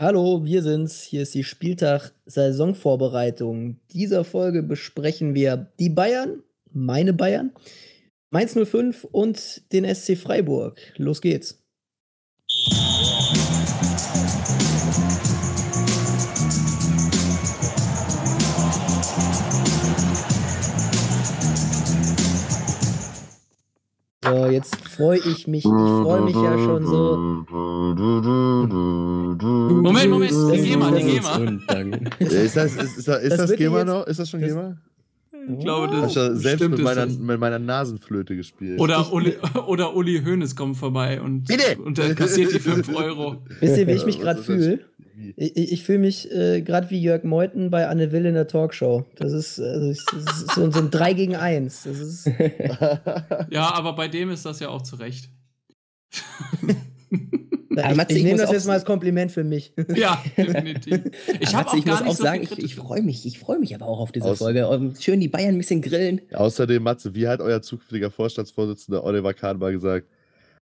Hallo, wir sind's. Hier ist die Spieltag-Saisonvorbereitung. Dieser Folge besprechen wir die Bayern, meine Bayern, Mainz 05 und den SC Freiburg. Los geht's. So, jetzt freue ich mich. Ich freue mich ja schon so. Moment, Moment, die GEMA, die GEMA. Ist das, ist, ist, ist Das das GEMA jetzt- noch? Ist das schon das- GEMA? Ich glaube, das du selbst stimmt mit meiner, das. mit meiner Nasenflöte gespielt. Oder Uli, oder Uli Hoeneß kommt vorbei und, Bitte! und kassiert die 5 Euro. Wisst ihr, wie ich mich gerade fühle? Ich, ich, fühle mich äh, gerade wie Jörg Meuthen bei Anne Will in der Talkshow. Das ist, also ich, das ist so, so ein 3 gegen 1. Das ist, Ja, aber bei dem ist das ja auch zurecht. Aber ich, Matze, ich ich nehme das jetzt mal als Kompliment für mich. Ja, definitiv. Ich habe Matze, auch ich gar muss nicht auch so sagen, ich, ich freue mich, ich freue mich aber auch auf diese Aus- Folge. Schön die Bayern ein bisschen grillen. Außerdem, Matze, wie hat euer zukünftiger Vorstandsvorsitzender Oliver Kahn mal gesagt?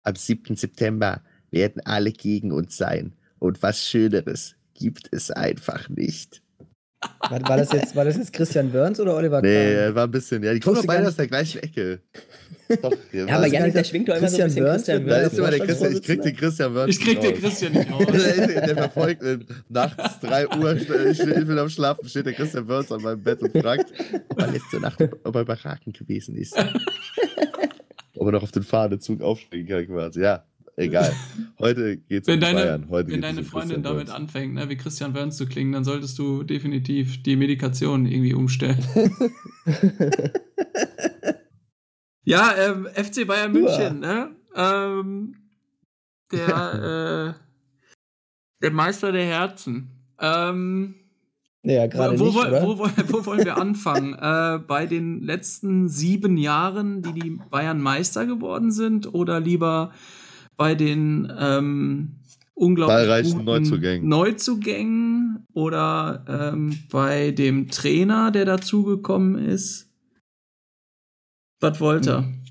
Am 7. September werden alle gegen uns sein. Und was Schöneres gibt es einfach nicht. War, war, das jetzt, war das jetzt Christian Wörns oder Oliver Nee, Kahn? er war ein bisschen, ja, die kommen beide aus der gleichen Ecke. Doch, Ja, aber Janik, der schwingt doch immer so Christian ein bisschen Wörns Christian wird- da ist immer der Christian, ich krieg den Christian Wörth Ich krieg den. Christian nicht raus. der, der verfolgt ihn. nachts 3 Uhr, ich, bin am Schlafen, steht der Christian Wörth an meinem Bett und fragt, ob er letzte Nacht bei Raken gewesen ist. ob er noch auf den Fahnenzug aufspringen kann quasi. Ja, egal. Heute geht's Wenn um deine, Bayern. Heute wenn deine um Freundin Christian damit Wörth. anfängt, ne, wie Christian Wörns zu klingen, dann solltest du definitiv die Medikation irgendwie umstellen. ja, ähm, FC Bayern München, ne? Ähm, der, äh, der Meister der Herzen. Ähm, Ja, gerade wo, nicht, wo, wo, wo, wo wollen wir anfangen? äh, bei den letzten sieben Jahren, die die Bayern Meister geworden sind, oder lieber bei den ähm, unglaublich guten Neuzugängen. Neuzugängen oder ähm, bei dem Trainer, der dazugekommen ist? Was wollt ihr? Hm.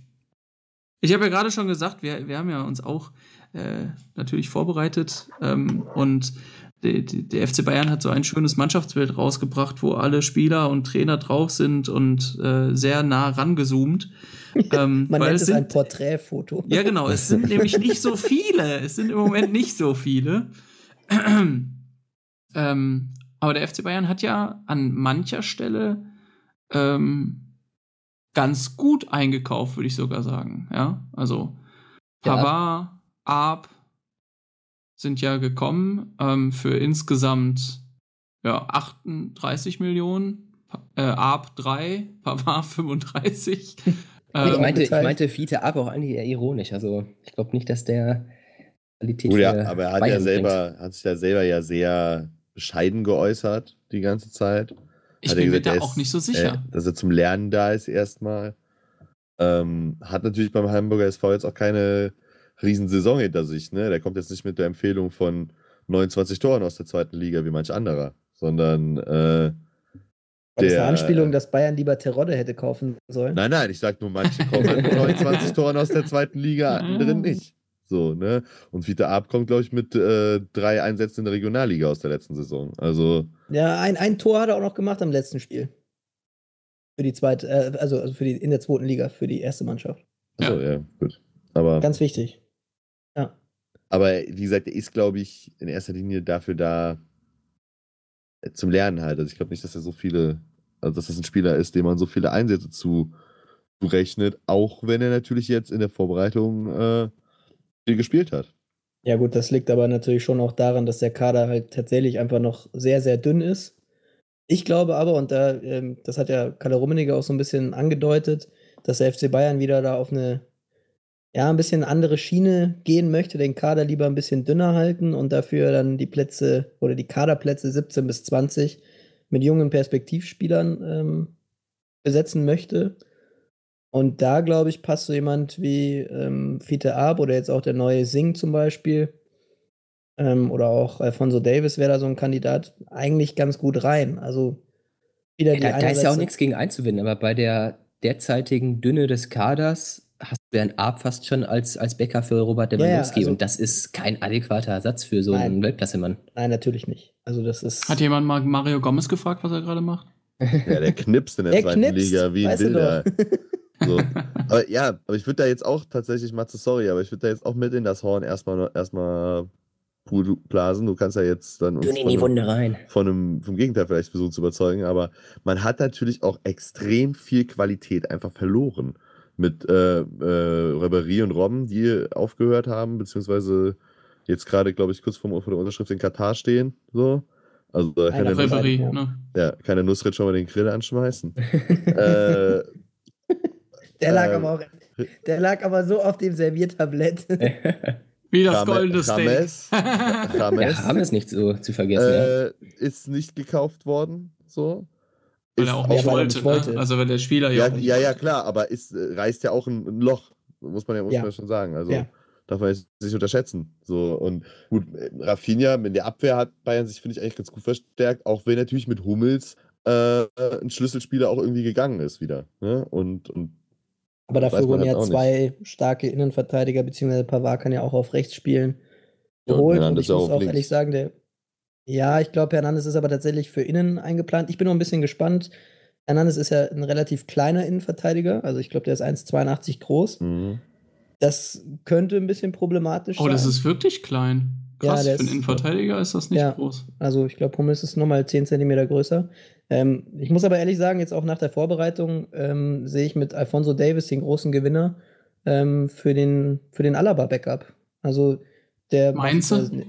Ich habe ja gerade schon gesagt, wir, wir haben ja uns auch äh, natürlich vorbereitet ähm, und der, der FC Bayern hat so ein schönes Mannschaftsbild rausgebracht, wo alle Spieler und Trainer drauf sind und äh, sehr nah rangezoomt. Ähm, Man weil nennt es es sind, ein Porträtfoto. ja, genau. Es sind nämlich nicht so viele. Es sind im Moment nicht so viele. ähm, aber der FC Bayern hat ja an mancher Stelle ähm, ganz gut eingekauft, würde ich sogar sagen. Ja, also Ja. Pavard, Arp sind ja gekommen ähm, für insgesamt ja, 38 Millionen. Äh, Arp 3, Pavard 35. ich, Ähm, meinte, ich meinte Fiete ab auch eigentlich eher ironisch. Also ich glaube nicht, dass der Qualität Gut, aber er hat ja selber, hat sich ja selber ja sehr bescheiden geäußert die ganze Zeit. Ich bin mir gesagt, da er auch ist, nicht so sicher. Äh, dass er zum Lernen da ist erstmal. Ähm, hat natürlich beim Hamburger SV jetzt auch keine Riesensaison hinter sich. Ne? Der kommt jetzt nicht mit der Empfehlung von 29 Toren aus der zweiten Liga wie manch anderer, sondern äh, War das der- eine Anspielung, dass Bayern lieber Terodde hätte kaufen sollen? Nein, nein, ich sag nur, manche kommen mit 29 Toren aus der zweiten Liga, andere nicht. So, ne? Und Vita Ab kommt, glaube ich, mit äh, drei Einsätzen in der Regionalliga aus der letzten Saison. Also, Ja, ein, ein Tor hat er auch noch gemacht am letzten Spiel. Für die zweite, äh, also, also für die in der zweiten Liga, für die erste Mannschaft. achso, ja. gut. Aber, Ganz wichtig. Ja. aber wie gesagt, er ist, glaube ich, in erster Linie dafür da äh, zum Lernen halt. Also ich glaube nicht, dass er so viele, also dass das ein Spieler ist, dem man so viele Einsätze zu, zurechnet, auch wenn er natürlich jetzt in der Vorbereitung äh, viel gespielt hat. Ja, gut, das liegt aber natürlich schon auch daran, dass der Kader halt tatsächlich einfach noch sehr, sehr dünn ist. Ich glaube aber, und da, ähm, das hat ja Kalle Rummenigge auch so ein bisschen angedeutet, dass der FC Bayern wieder da auf eine, ja, ein bisschen andere Schiene gehen möchte, den Kader lieber ein bisschen dünner halten und dafür dann die Plätze oder die Kaderplätze 17 bis 20 mit jungen Perspektivspielern ähm, besetzen möchte. Und da, glaube ich, passt so jemand wie ähm, Fiete Ab oder jetzt auch der neue Sing zum Beispiel. Ähm, oder auch Alfonso Davis wäre da so ein Kandidat eigentlich ganz gut rein. Also wieder die Da, da ist ja auch nichts gegen einzuwenden, aber bei der derzeitigen Dünne des Kaders hast du Bernd Arp fast schon als, als Bäcker für Robert Ja, ja, Lewandowski also- und das ist kein adäquater Ersatz für so einen. Weltklasse-Mann. Nein, natürlich nicht. Also das ist. Hat jemand mal Mario Gomez gefragt, was er gerade macht? Ja, der knipst in der er zweiten knipst, Liga wie ein doch. So. Aber ja, aber ich würde da jetzt auch tatsächlich, Matze, sorry, aber ich würde da jetzt auch mit in das Horn erstmal erstmal blasen. Du kannst ja jetzt dann uns die von, einem, Wunde rein. von einem, vom Gegenteil vielleicht versuchen zu überzeugen, aber man hat natürlich auch extrem viel Qualität einfach verloren. Mit äh, äh, Ribéry und Robben, die aufgehört haben, beziehungsweise jetzt gerade, glaube ich, kurz vor, vor der Unterschrift in Katar stehen. So. Also da kann der Reverie, ja. ne? ja, kann der Nusret schon mal den Grill anschmeißen. äh, Der lag Ähm, aber auch. Der lag aber so auf dem Serviertablett. Wie das Rame- goldene Steak. Rames, Rames, Ja, haben es nicht so zu vergessen. ja. äh, ist nicht gekauft worden. So. Weil er auch auch- nicht weil er wollte, nicht wollte. Ne? Also weil der Spieler ja, Ja, ja, ja, klar, aber ist, reißt ja auch ein, ein Loch. Muss man ja, muss Ja. man ja schon sagen. Also Ja. darf man nicht unterschätzen. So, und gut, äh, Rafinha in der Abwehr hat Bayern sich, finde ich, eigentlich ganz gut verstärkt, auch wenn natürlich mit Hummels äh, ein Schlüsselspieler auch irgendwie gegangen ist wieder. Ne? Und, und Aber dafür wurden halt ja zwei starke Innenverteidiger, beziehungsweise Pavard kann ja auch auf rechts spielen, Ja, und geholt. Und Hernandez ich muss auch links. ehrlich sagen, der. Ja, ich glaube, Hernandez ist aber tatsächlich für innen eingeplant. Ich bin noch ein bisschen gespannt. Hernandez ist ja ein relativ kleiner Innenverteidiger. Also ich glaube, der ist 1,82 groß. mh. Das könnte ein bisschen problematisch Oh, sein. das ist wirklich klein. Ja, Krass, der für einen Innenverteidiger ist das nicht Ja. groß. Also ich glaube, Hummels ist nochmal 10 cm größer. Ähm, ich muss aber ehrlich sagen, jetzt auch nach der Vorbereitung ähm, sehe ich mit Alfonso Davis den großen Gewinner ähm, für den, für den Alaba-Backup. Also der Meinst macht, du?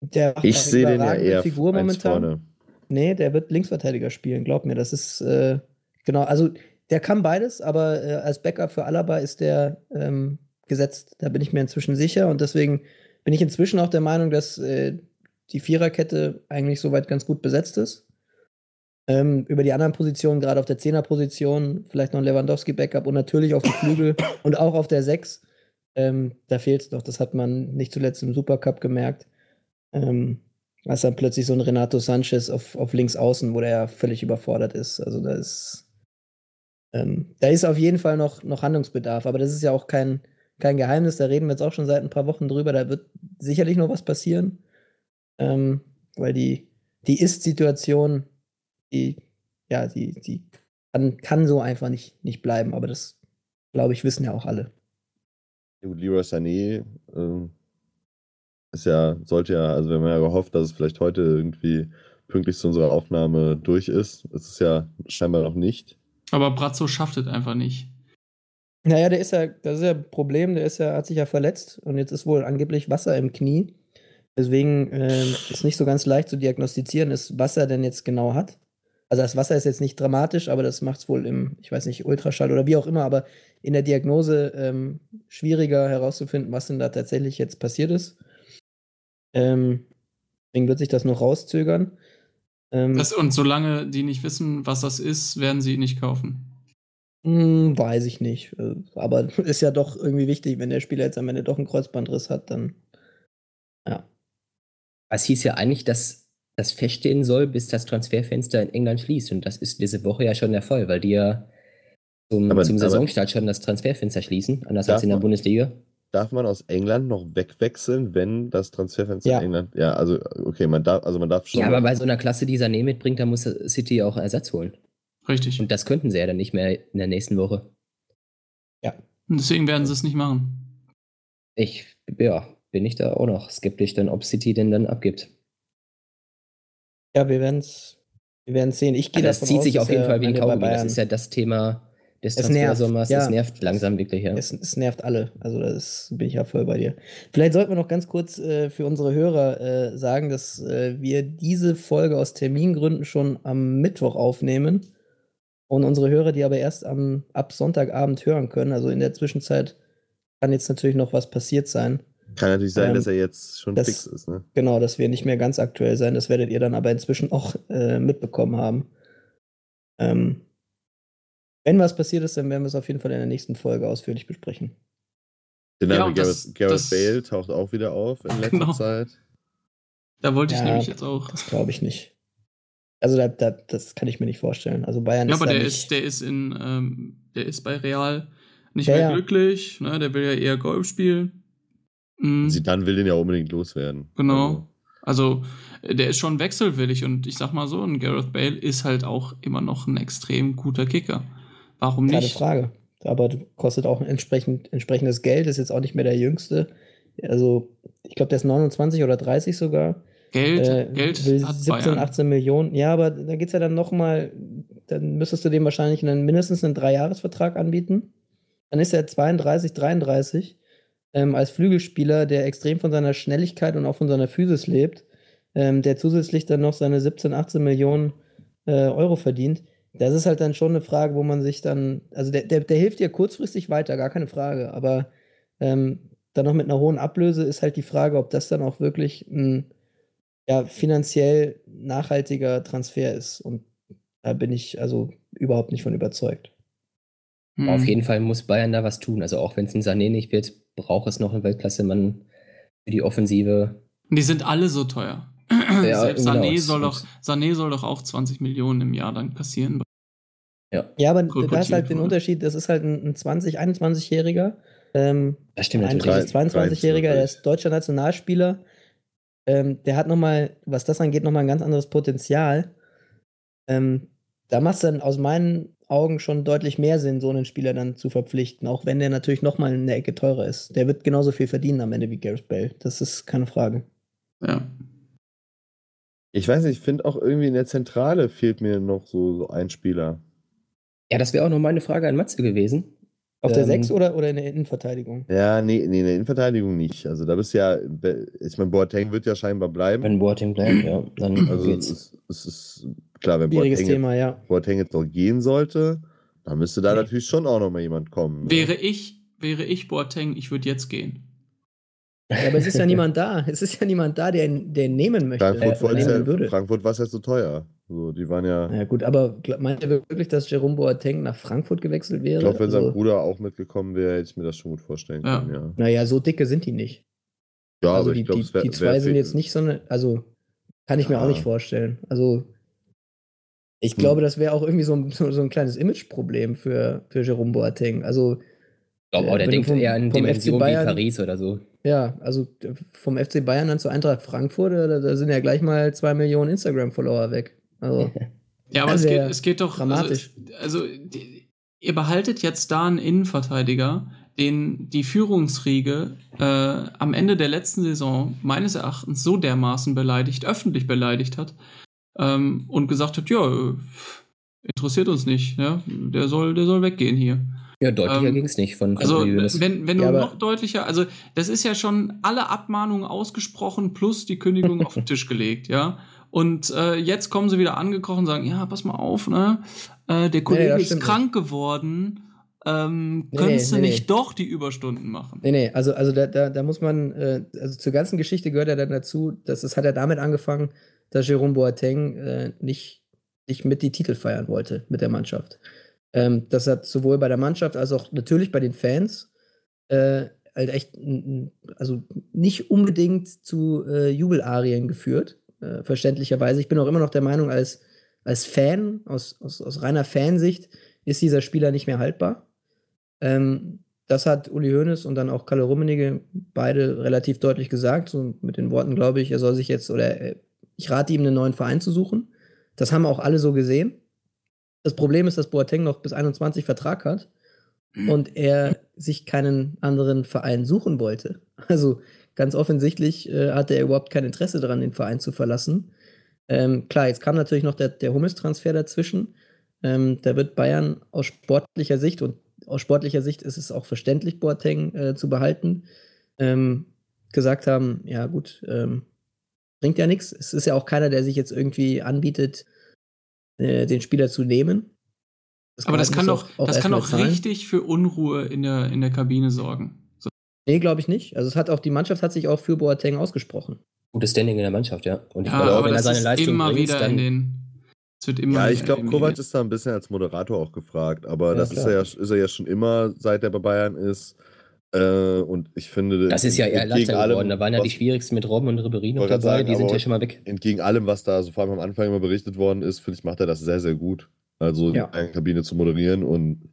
der macht Ich sehe den ja eher Figur momentan. vorne. Nee, der wird Linksverteidiger spielen, glaub mir. Das ist äh, genau, also der kann beides, aber äh, als Backup für Alaba ist der ähm, gesetzt. Da bin ich mir inzwischen sicher und deswegen bin ich inzwischen auch der Meinung, dass äh, die Viererkette eigentlich soweit ganz gut besetzt ist. Ähm, über die anderen Positionen, gerade auf der Zehnerposition, vielleicht noch ein Lewandowski-Backup und natürlich auf dem Flügel und auch auf der Sechs. Ähm, da fehlt es noch. Das hat man nicht zuletzt im Supercup gemerkt. Ähm, als dann plötzlich so ein Renato Sanchez auf, auf links außen, wo der ja völlig überfordert ist. Also da ist, ähm, da ist auf jeden Fall noch, noch Handlungsbedarf, aber das ist ja auch kein, kein Geheimnis, da reden wir jetzt auch schon seit ein paar Wochen drüber, da wird sicherlich noch was passieren, ähm, weil die, die Ist-Situation, die, ja, die, die kann, kann so einfach nicht, nicht bleiben, aber das, glaube ich, wissen ja auch alle. Gut, Leroy Sané ähm, ist ja, sollte ja, also wir haben ja gehofft, dass es vielleicht heute irgendwie pünktlich zu unserer Aufnahme durch ist. Es ist ja scheinbar noch nicht. Aber Brazzo schafft es einfach nicht. Naja, der ist ja, das ist ja ein Problem, der ist ja, hat sich ja verletzt und jetzt ist wohl angeblich Wasser im Knie. Deswegen ähm, ist nicht so ganz leicht zu diagnostizieren, ist, was er denn jetzt genau hat. Also das Wasser ist jetzt nicht dramatisch, aber das macht es wohl im, ich weiß nicht, Ultraschall oder wie auch immer, aber in der Diagnose ähm, schwieriger herauszufinden, was denn da tatsächlich jetzt passiert ist. Ähm, deswegen wird sich das noch rauszögern. Ähm, Das, und solange die nicht wissen, was das ist, werden sie ihn nicht kaufen. Hm, weiß ich nicht. Äh, Aber ist ja doch irgendwie wichtig, wenn der Spieler jetzt am Ende doch einen Kreuzbandriss hat, dann. Ja. Es hieß ja eigentlich, dass das feststehen soll, bis das Transferfenster in England schließt. Und das ist diese Woche ja schon der Fall, weil die ja zum, Aber- zum aber- Saisonstart schon das Transferfenster schließen, anders Darf als in der man- Bundesliga. Darf man aus England noch wegwechseln, wenn das Transferfenster Ja. in England. Ja, also okay, man darf, also man darf schon. Ja, aber bei so einer Klasse, die Sané mitbringt, da muss City auch Ersatz holen. Richtig. Und das könnten sie ja dann nicht mehr in der nächsten Woche. Und deswegen werden sie es nicht machen. Ich, ja, bin ich da auch noch skeptisch, dann ob City denn dann abgibt. Ja, wir werden es wir werden's sehen. Ich gehe Also das davon zieht aus, sich auf jeden Fall wie ein Kaugummi. Das ist ja das Thema des Es nervt, Transfersommers. ja. Das nervt langsam wirklich, ja. Es, es nervt alle. Also das bin ich ja voll bei dir. Vielleicht sollten wir noch ganz kurz äh, für unsere Hörer äh, sagen, dass äh, wir diese Folge aus Termingründen schon am Mittwoch aufnehmen. Und unsere Hörer, die aber erst am, ab Sonntagabend hören können. Also in der Zwischenzeit kann jetzt natürlich noch was passiert sein. Kann natürlich sein, Ähm, dass er jetzt schon das- fix ist. Ne? Genau, dass wir nicht mehr ganz aktuell sein. Das werdet ihr dann aber inzwischen auch äh, mitbekommen haben. Ähm, wenn was passiert ist, dann werden wir es auf jeden Fall in der nächsten Folge ausführlich besprechen. Der Ja, Name und Gareth, das- Gareth das- Bale taucht auch wieder auf in letzter Genau. Zeit. Da wollte ich Ja. nämlich jetzt auch. Glaube ich nicht. Also da, da, das kann ich mir nicht vorstellen. Also Bayern Ja, ist aber da der nicht. ist, der ist in, ähm, der ist bei Real nicht Ja, mehr ja. glücklich, ne? der will ja eher Golf spielen. Mhm. Sie dann will den ja unbedingt loswerden. Genau. Also, äh, der ist schon wechselwillig und ich sag mal so, ein Gareth Bale ist halt auch immer noch ein extrem guter Kicker. Warum Keine nicht? Frage. Aber kostet auch entsprechend, entsprechendes Geld, ist jetzt auch nicht mehr der Jüngste. Also, ich glaube, der ist 29 oder 30 sogar. Geld, Äh, Geld will hat 17, Bayern. 18 Millionen. Ja, aber da geht es ja dann nochmal, dann müsstest du dem wahrscheinlich einen, mindestens einen Dreijahresvertrag anbieten. Dann ist er 32, 33. Ähm, als Flügelspieler, der extrem von seiner Schnelligkeit und auch von seiner Physis lebt, ähm, der zusätzlich dann noch seine 17, 18 Millionen äh, Euro verdient. Das ist halt dann schon eine Frage, wo man sich dann, also der, der, der hilft dir kurzfristig weiter, gar keine Frage, aber ähm, dann noch mit einer hohen Ablöse ist halt die Frage, ob das dann auch wirklich ein ja, finanziell nachhaltiger Transfer ist. Und da bin ich also überhaupt nicht von überzeugt. Hm. Auf jeden Fall muss Bayern da was tun. Also auch wenn es ein Sané nicht wird, braucht es noch einen Weltklasse-Mann für die Offensive. Die sind alle so teuer. Ja, Selbst genau, Sané, soll doch, Sané soll doch auch 20 Millionen im Jahr dann kassieren. Ja, Ja, aber Cool, da ist halt den. Unterschied, das ist halt ein, ein 20-, 21-Jähriger. Ähm, das stimmt ein natürlich. 22-Jähriger, der ist deutscher Nationalspieler. Ähm, der hat nochmal, was das angeht, nochmal ein ganz anderes Potenzial. Ähm, da macht es dann aus meinen Augen schon deutlich mehr Sinn, so einen Spieler dann zu verpflichten, auch wenn der natürlich nochmal eine Ecke teurer ist. Der wird genauso viel verdienen am Ende wie Gareth Bale. Das ist keine Frage. Ja. Ich weiß nicht, ich finde auch irgendwie in der Zentrale fehlt mir noch so, so ein Spieler. Ja, das wäre auch noch meine Frage an Matze gewesen. Auf der Ähm, 6 oder, oder in der Innenverteidigung? Ja, nee, nee, in der Innenverteidigung nicht. Also da bist du ja, ich meine, Boateng wird ja scheinbar bleiben. Wenn Boateng bleibt, ja, dann Also geht's. es, es ist klar, wenn Boateng, Thema, ja. Boateng jetzt noch gehen sollte, dann müsste da Nee. natürlich schon auch noch mal jemand kommen. ne? Wäre ich, wäre ich Boateng, ich würde jetzt gehen. Ja, aber es ist ja niemand da. Es ist ja niemand da, der ihn, der ihn nehmen möchte. Frankfurt, wollt's nehmen ja, würde. Frankfurt war es ja so teuer. So, die waren ja, Ja gut, aber meint ihr wirklich, dass Jerome Boateng nach Frankfurt gewechselt wäre? ich glaube, wenn sein Also, Bruder auch mitgekommen wäre, hätte ich mir das schon gut vorstellen Ja. können, ja. naja, so dicke sind die nicht. Ja, also aber die, ich glaube, die, es wäre die zwei sind jetzt nicht so eine, also kann ich mir Ja. auch nicht vorstellen. Also ich Hm. glaube, das wäre auch irgendwie so ein, so, so ein kleines Imageproblem für, für Jerome Boateng. Also Ich glaube auch, der Wenn du denkt vom- eher an vom FC Dimensionen wie Bayern- Paris oder so. ja, also vom FC Bayern dann zu Eintracht Frankfurt, da, da sind ja gleich mal zwei Millionen Instagram-Follower weg. Also Ja, aber es geht, es geht doch. dramatisch. Also, also die, ihr behaltet jetzt da einen Innenverteidiger, den die Führungsriege äh, am Ende der letzten Saison meines Erachtens so dermaßen beleidigt, öffentlich beleidigt hat ähm, und gesagt hat, ja, äh, interessiert uns nicht, ja, der soll, der soll weggehen hier. Ja, deutlicher Ähm, ging es nicht von Also, wenn, wenn du Ja, aber- noch deutlicher, also das ist ja schon alle Abmahnungen ausgesprochen plus die Kündigung auf den Tisch gelegt, ja. Und äh, jetzt kommen sie wieder angekrochen und sagen, ja, pass mal auf, ne? Äh, der Kollege das ist krank geworden. Ähm, Nee, könntest nee, du nee, nicht nee. doch die Überstunden machen? Nee, nee, also, also da, da, da muss man, äh, also zur ganzen Geschichte gehört ja dann dazu, dass es hat ja damit angefangen, dass Jerome Boateng äh, nicht, nicht mit die Titel feiern wollte mit der Mannschaft. Ähm, das hat sowohl bei der Mannschaft als auch natürlich bei den Fans äh, halt echt, also nicht unbedingt zu äh, Jubelarien geführt, äh, verständlicherweise. Ich bin auch immer noch der Meinung, als, als Fan, aus, aus, aus reiner Fansicht, ist dieser Spieler nicht mehr haltbar. Ähm, das hat Uli Hoeneß und dann auch Kalle Rummenigge beide relativ deutlich gesagt. So mit den Worten, glaube ich, er soll sich jetzt oder ich rate ihm, einen neuen Verein zu suchen. Das haben auch alle so gesehen. Das Problem ist, dass Boateng noch bis 21 Vertrag hat und er sich keinen anderen Verein suchen wollte. Also ganz offensichtlich äh, hatte er überhaupt kein Interesse daran, den Verein zu verlassen. Ähm, klar, jetzt kam natürlich noch der, der Hummels-Transfer dazwischen. Ähm, da wird Bayern aus sportlicher Sicht und aus sportlicher Sicht ist es auch verständlich, Boateng äh, zu behalten, ähm, gesagt haben, ja gut, ähm, bringt ja nichts. Es ist ja auch keiner, der sich jetzt irgendwie anbietet, äh, den Spieler zu nehmen. Aber das kann doch, das kann doch richtig für Unruhe in der, in der Kabine sorgen. Nee, glaube ich nicht. Also es hat auch, die Mannschaft hat sich auch für Boateng ausgesprochen. Gutes Standing in der Mannschaft, ja. Und ich Ja, glaube, auch aber wenn er seine ist Leistung immer bringt, wieder dann in den. Es wird immer Ja, ich glaube, Kovac ist da ein bisschen als Moderator auch gefragt, aber Ja, das ist er, ja, ist er ja schon immer, seit er bei Bayern ist. Äh, und ich finde, das ist ja eher entgegen leichter geworden. Da waren ja was- die schwierigsten mit Robben und Ribéry noch dabei. sagen, die sind ja schon mal weg. entgegen allem, was da so vor allem am Anfang immer berichtet worden ist, finde ich, macht er das sehr, sehr gut. Also Ja. die Kabine zu moderieren und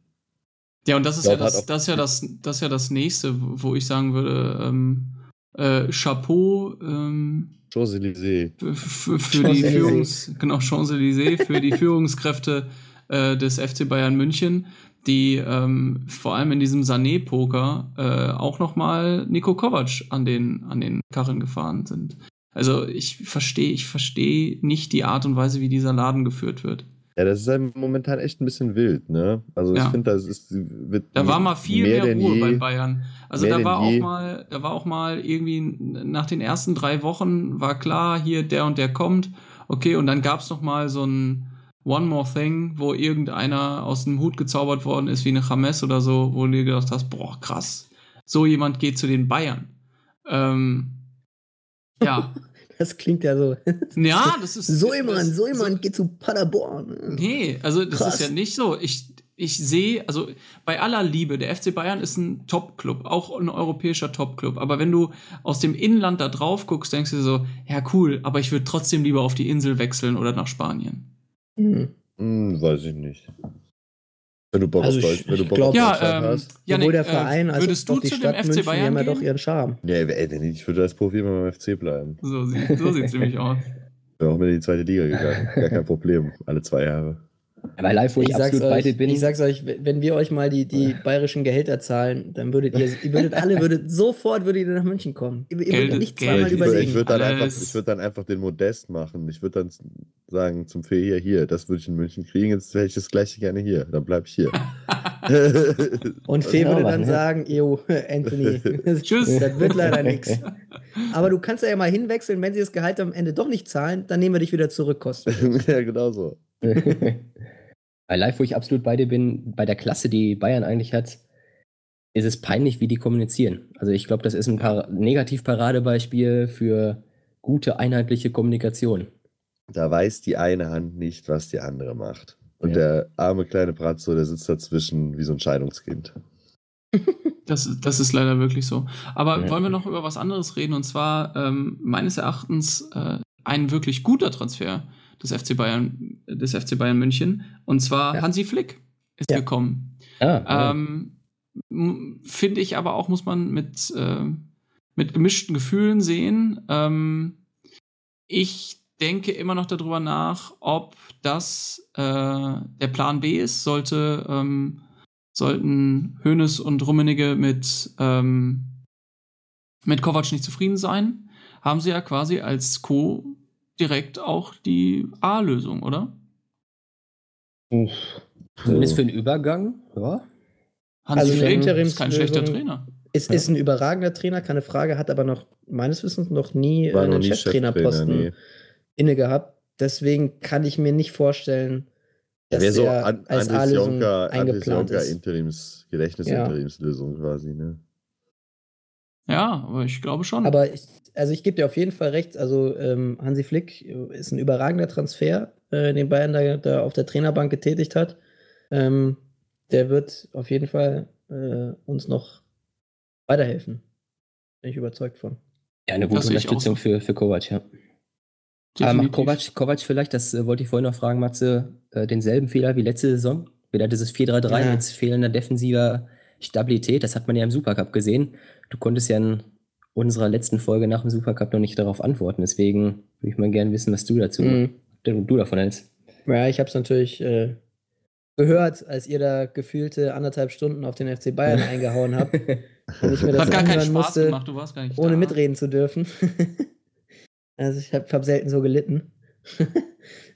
Ja, und das ist ja das, das ist ja das, das ist ja das nächste, wo ich sagen würde, ähm, äh, Chapeau ähm, Champs-Élysées. für, die. Führungs, genau, Champs-Élysées, für die Führungskräfte äh, des FC Bayern München, die ähm, vor allem in diesem Sané-Poker äh, auch nochmal Nico Kovac an den, an den Karren gefahren sind. Also ich verstehe, ich verstehe nicht die Art und Weise, wie dieser Laden geführt wird. Ja, das ist halt momentan echt ein bisschen wild, ne? Also ich Ja. finde, das ist wird Da war mal viel mehr, denn Ruhe je. bei Bayern. Also Mehr da war auch je. mal, da war auch mal irgendwie nach den ersten drei Wochen war klar, hier der und der kommt. Okay, und dann gab es noch mal so ein One More Thing, wo irgendeiner aus dem Hut gezaubert worden ist, wie eine James oder so, wo du dir gedacht hast, boah, krass, so jemand geht zu den Bayern. Ähm, ja, Das klingt ja so. ja, das ist So jemand, das- so jemand geht zu Paderborn. Nee, also das Krass. ist ja nicht so. Ich, ich sehe, also bei aller Liebe, der FC Bayern ist ein Top-Club, auch ein europäischer Top-Club. Aber wenn du aus dem Inland da drauf guckst, denkst du dir so, ja cool, aber ich würde trotzdem lieber auf die Insel wechseln oder nach Spanien. Hm. Hm, weiß ich nicht. Wenn du Bock Also auf ich- Deutsch, wenn du ich Bock glaub- auf Ja, Deutschland ähm, hast. Janik, Sowohl der äh, Verein als würdest auch du die zu dem Stadt FC München, die Bayern haben ja doch ihren Charme. Nee, ey, wenn ich ich würde als Profi immer beim FC bleiben. So, sieht- so sieht's nämlich aus. Wäre auch mit in die zweite Liga gegangen. Gar kein Problem. Alle zwei Jahre. Aber live, wo ich, Ich sag's, absolut euch, bei dir bin. ich sag's euch, wenn wir euch mal die, die bayerischen Gehälter zahlen, dann würdet ihr, ihr würdet alle, würdet sofort würdet ihr nach München kommen. Ihr, ihr Geld- würdet nicht Geld- zweimal ich ich- würde überlegen. würd dann, einfach, ich würd dann einfach den Modest machen. Ich würde dann sagen zum Fee hier, hier, das würde ich in München kriegen, jetzt hätte ich das gleiche gerne hier. Dann bleib ich hier. Und Fee würde dann sagen, yo, Anthony, Tschüss. das wird leider nichts. Aber du kannst ja mal hinwechseln, wenn sie das Gehalt am Ende doch nicht zahlen, dann nehmen wir dich wieder zurück, Kosten. ja, genau so. Bei Live, wo ich absolut bei dir bin, bei der Klasse, die Bayern eigentlich hat, ist es peinlich, wie die kommunizieren. Also ich glaube, das ist ein Par Negativparadebeispiel für gute, einheitliche Kommunikation. Da weiß die eine Hand nicht, was die andere macht. Und Ja. der arme kleine Bratzo, der sitzt dazwischen wie so ein Scheidungskind. Das, das ist leider wirklich so. Aber Ja. wollen wir noch über was anderes reden? Und zwar ähm, meines Erachtens äh, ein wirklich guter Transfer des FC Bayern, des FC Bayern München. Und zwar Ja. Hansi Flick ist Ja. gekommen. Ah, Ähm, Finde ich aber auch, muss man mit, äh, mit gemischten Gefühlen sehen. Ähm, ich denke immer noch darüber nach, ob das äh, der Plan B ist. Sollte, ähm, sollten Hoeneß und Rummenigge mit, ähm, mit Kovac nicht zufrieden sein, haben sie ja quasi als Co. direkt auch die A-Lösung, oder? Uff. Zumindest für den Übergang, ja. Hansi Also Flick ist kein schlechter Trainer. Es ist ein überragender Trainer, keine Frage, hat aber noch meines Wissens noch nie äh, War einen Cheftrainerposten Cheftrainer, nee. inne gehabt. Deswegen kann ich mir nicht vorstellen, dass wäre so er An als A-Lösung eingeplant Jonker ist. Interims, Gedächtnis-Interimslösung quasi, ne? Ja, aber ich glaube schon. Aber ich, also ich gebe dir auf jeden Fall recht. Also ähm, Hansi Flick äh, ist ein überragender Transfer, äh, den Bayern da, da auf der Trainerbank getätigt hat. Ähm, der wird auf jeden Fall äh, uns noch weiterhelfen. Bin ich überzeugt von. Ja, eine gute Unterstützung für, für Kovac, ja. Aber Definitiv. macht Kovac, Kovac vielleicht, das äh, wollte ich vorhin noch fragen, Matze, äh, denselben Fehler wie letzte Saison? Wieder dieses 4-3-3 Ja. mit fehlender defensiver Stabilität, das hat man ja im Supercup gesehen. Du konntest ja in unserer letzten Folge nach dem Supercup noch nicht darauf antworten, deswegen würde ich mal gerne wissen, was du dazu, Mhm. du, du davon hältst. Ja, ich habe es natürlich äh, gehört, als ihr da gefühlte anderthalb Stunden auf den FC Bayern eingehauen habt und ich mir das Hat gar keinen Spaß musste, gemacht, du warst gar nicht ohne da. mitreden zu dürfen. also ich habe hab selten so gelitten.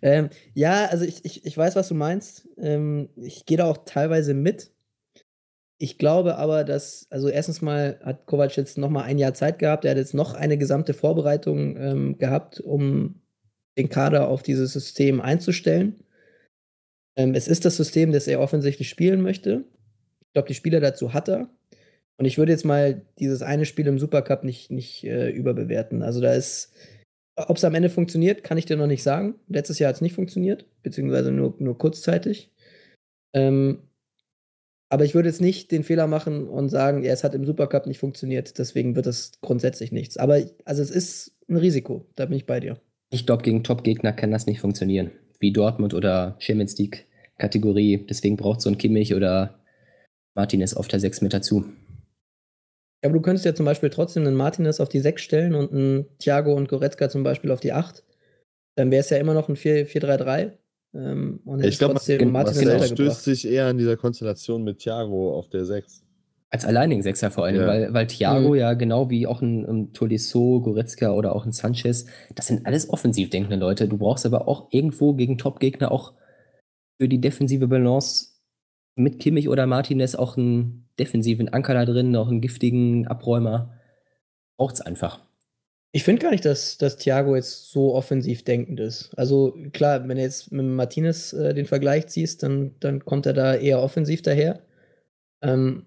ähm, ja, also ich, ich, ich weiß, was du meinst. Ähm, ich gehe da auch teilweise mit. Ich glaube aber, dass, also erstens mal hat Kovac jetzt noch mal ein Jahr Zeit gehabt. Er hat jetzt noch eine gesamte Vorbereitung ähm, gehabt, um den Kader auf dieses System einzustellen. Ähm, es ist das System, das er offensichtlich spielen möchte. Ich glaube, die Spieler dazu hat er. Und ich würde jetzt mal dieses eine Spiel im Supercup nicht, nicht äh, überbewerten. Also da ist, ob es am Ende funktioniert, kann ich dir noch nicht sagen. Letztes Jahr hat es nicht funktioniert, beziehungsweise nur, nur kurzzeitig. Ähm, aber ich würde jetzt nicht den Fehler machen und sagen, ja, es hat im Supercup nicht funktioniert, deswegen wird es grundsätzlich nichts. Aber also es ist ein Risiko, da bin ich bei dir. Ich glaube, gegen Top-Gegner kann das nicht funktionieren. Wie Dortmund oder Champions League-Kategorie. Deswegen braucht so ein Kimmich oder Martinez auf der 6 mit dazu. Ja, aber du könntest ja zum Beispiel trotzdem einen Martinez auf die 6 stellen und einen Thiago und Goretzka zum Beispiel auf die 8. Dann wäre es ja immer noch ein 4-3-3. Ähm, und Ich glaube, Martinez Martinez stößt sich eher an dieser Konstellation mit Thiago auf der 6. Als alleinigen Sechser vor allem, Ja. weil, weil Thiago Mhm. ja genau wie auch ein, ein Tolisso, Goretzka oder auch ein Sanchez, das sind alles offensiv denkende Leute. Du brauchst aber auch irgendwo gegen Top-Gegner auch für die defensive Balance mit Kimmich oder Martinez auch einen defensiven Anker da drin, auch einen giftigen Abräumer. Braucht's einfach. Ich finde gar nicht, dass, dass Thiago jetzt so offensiv denkend ist. Also klar, wenn du jetzt mit Martinez äh, den Vergleich ziehst, dann, dann kommt er da eher offensiv daher. Ähm,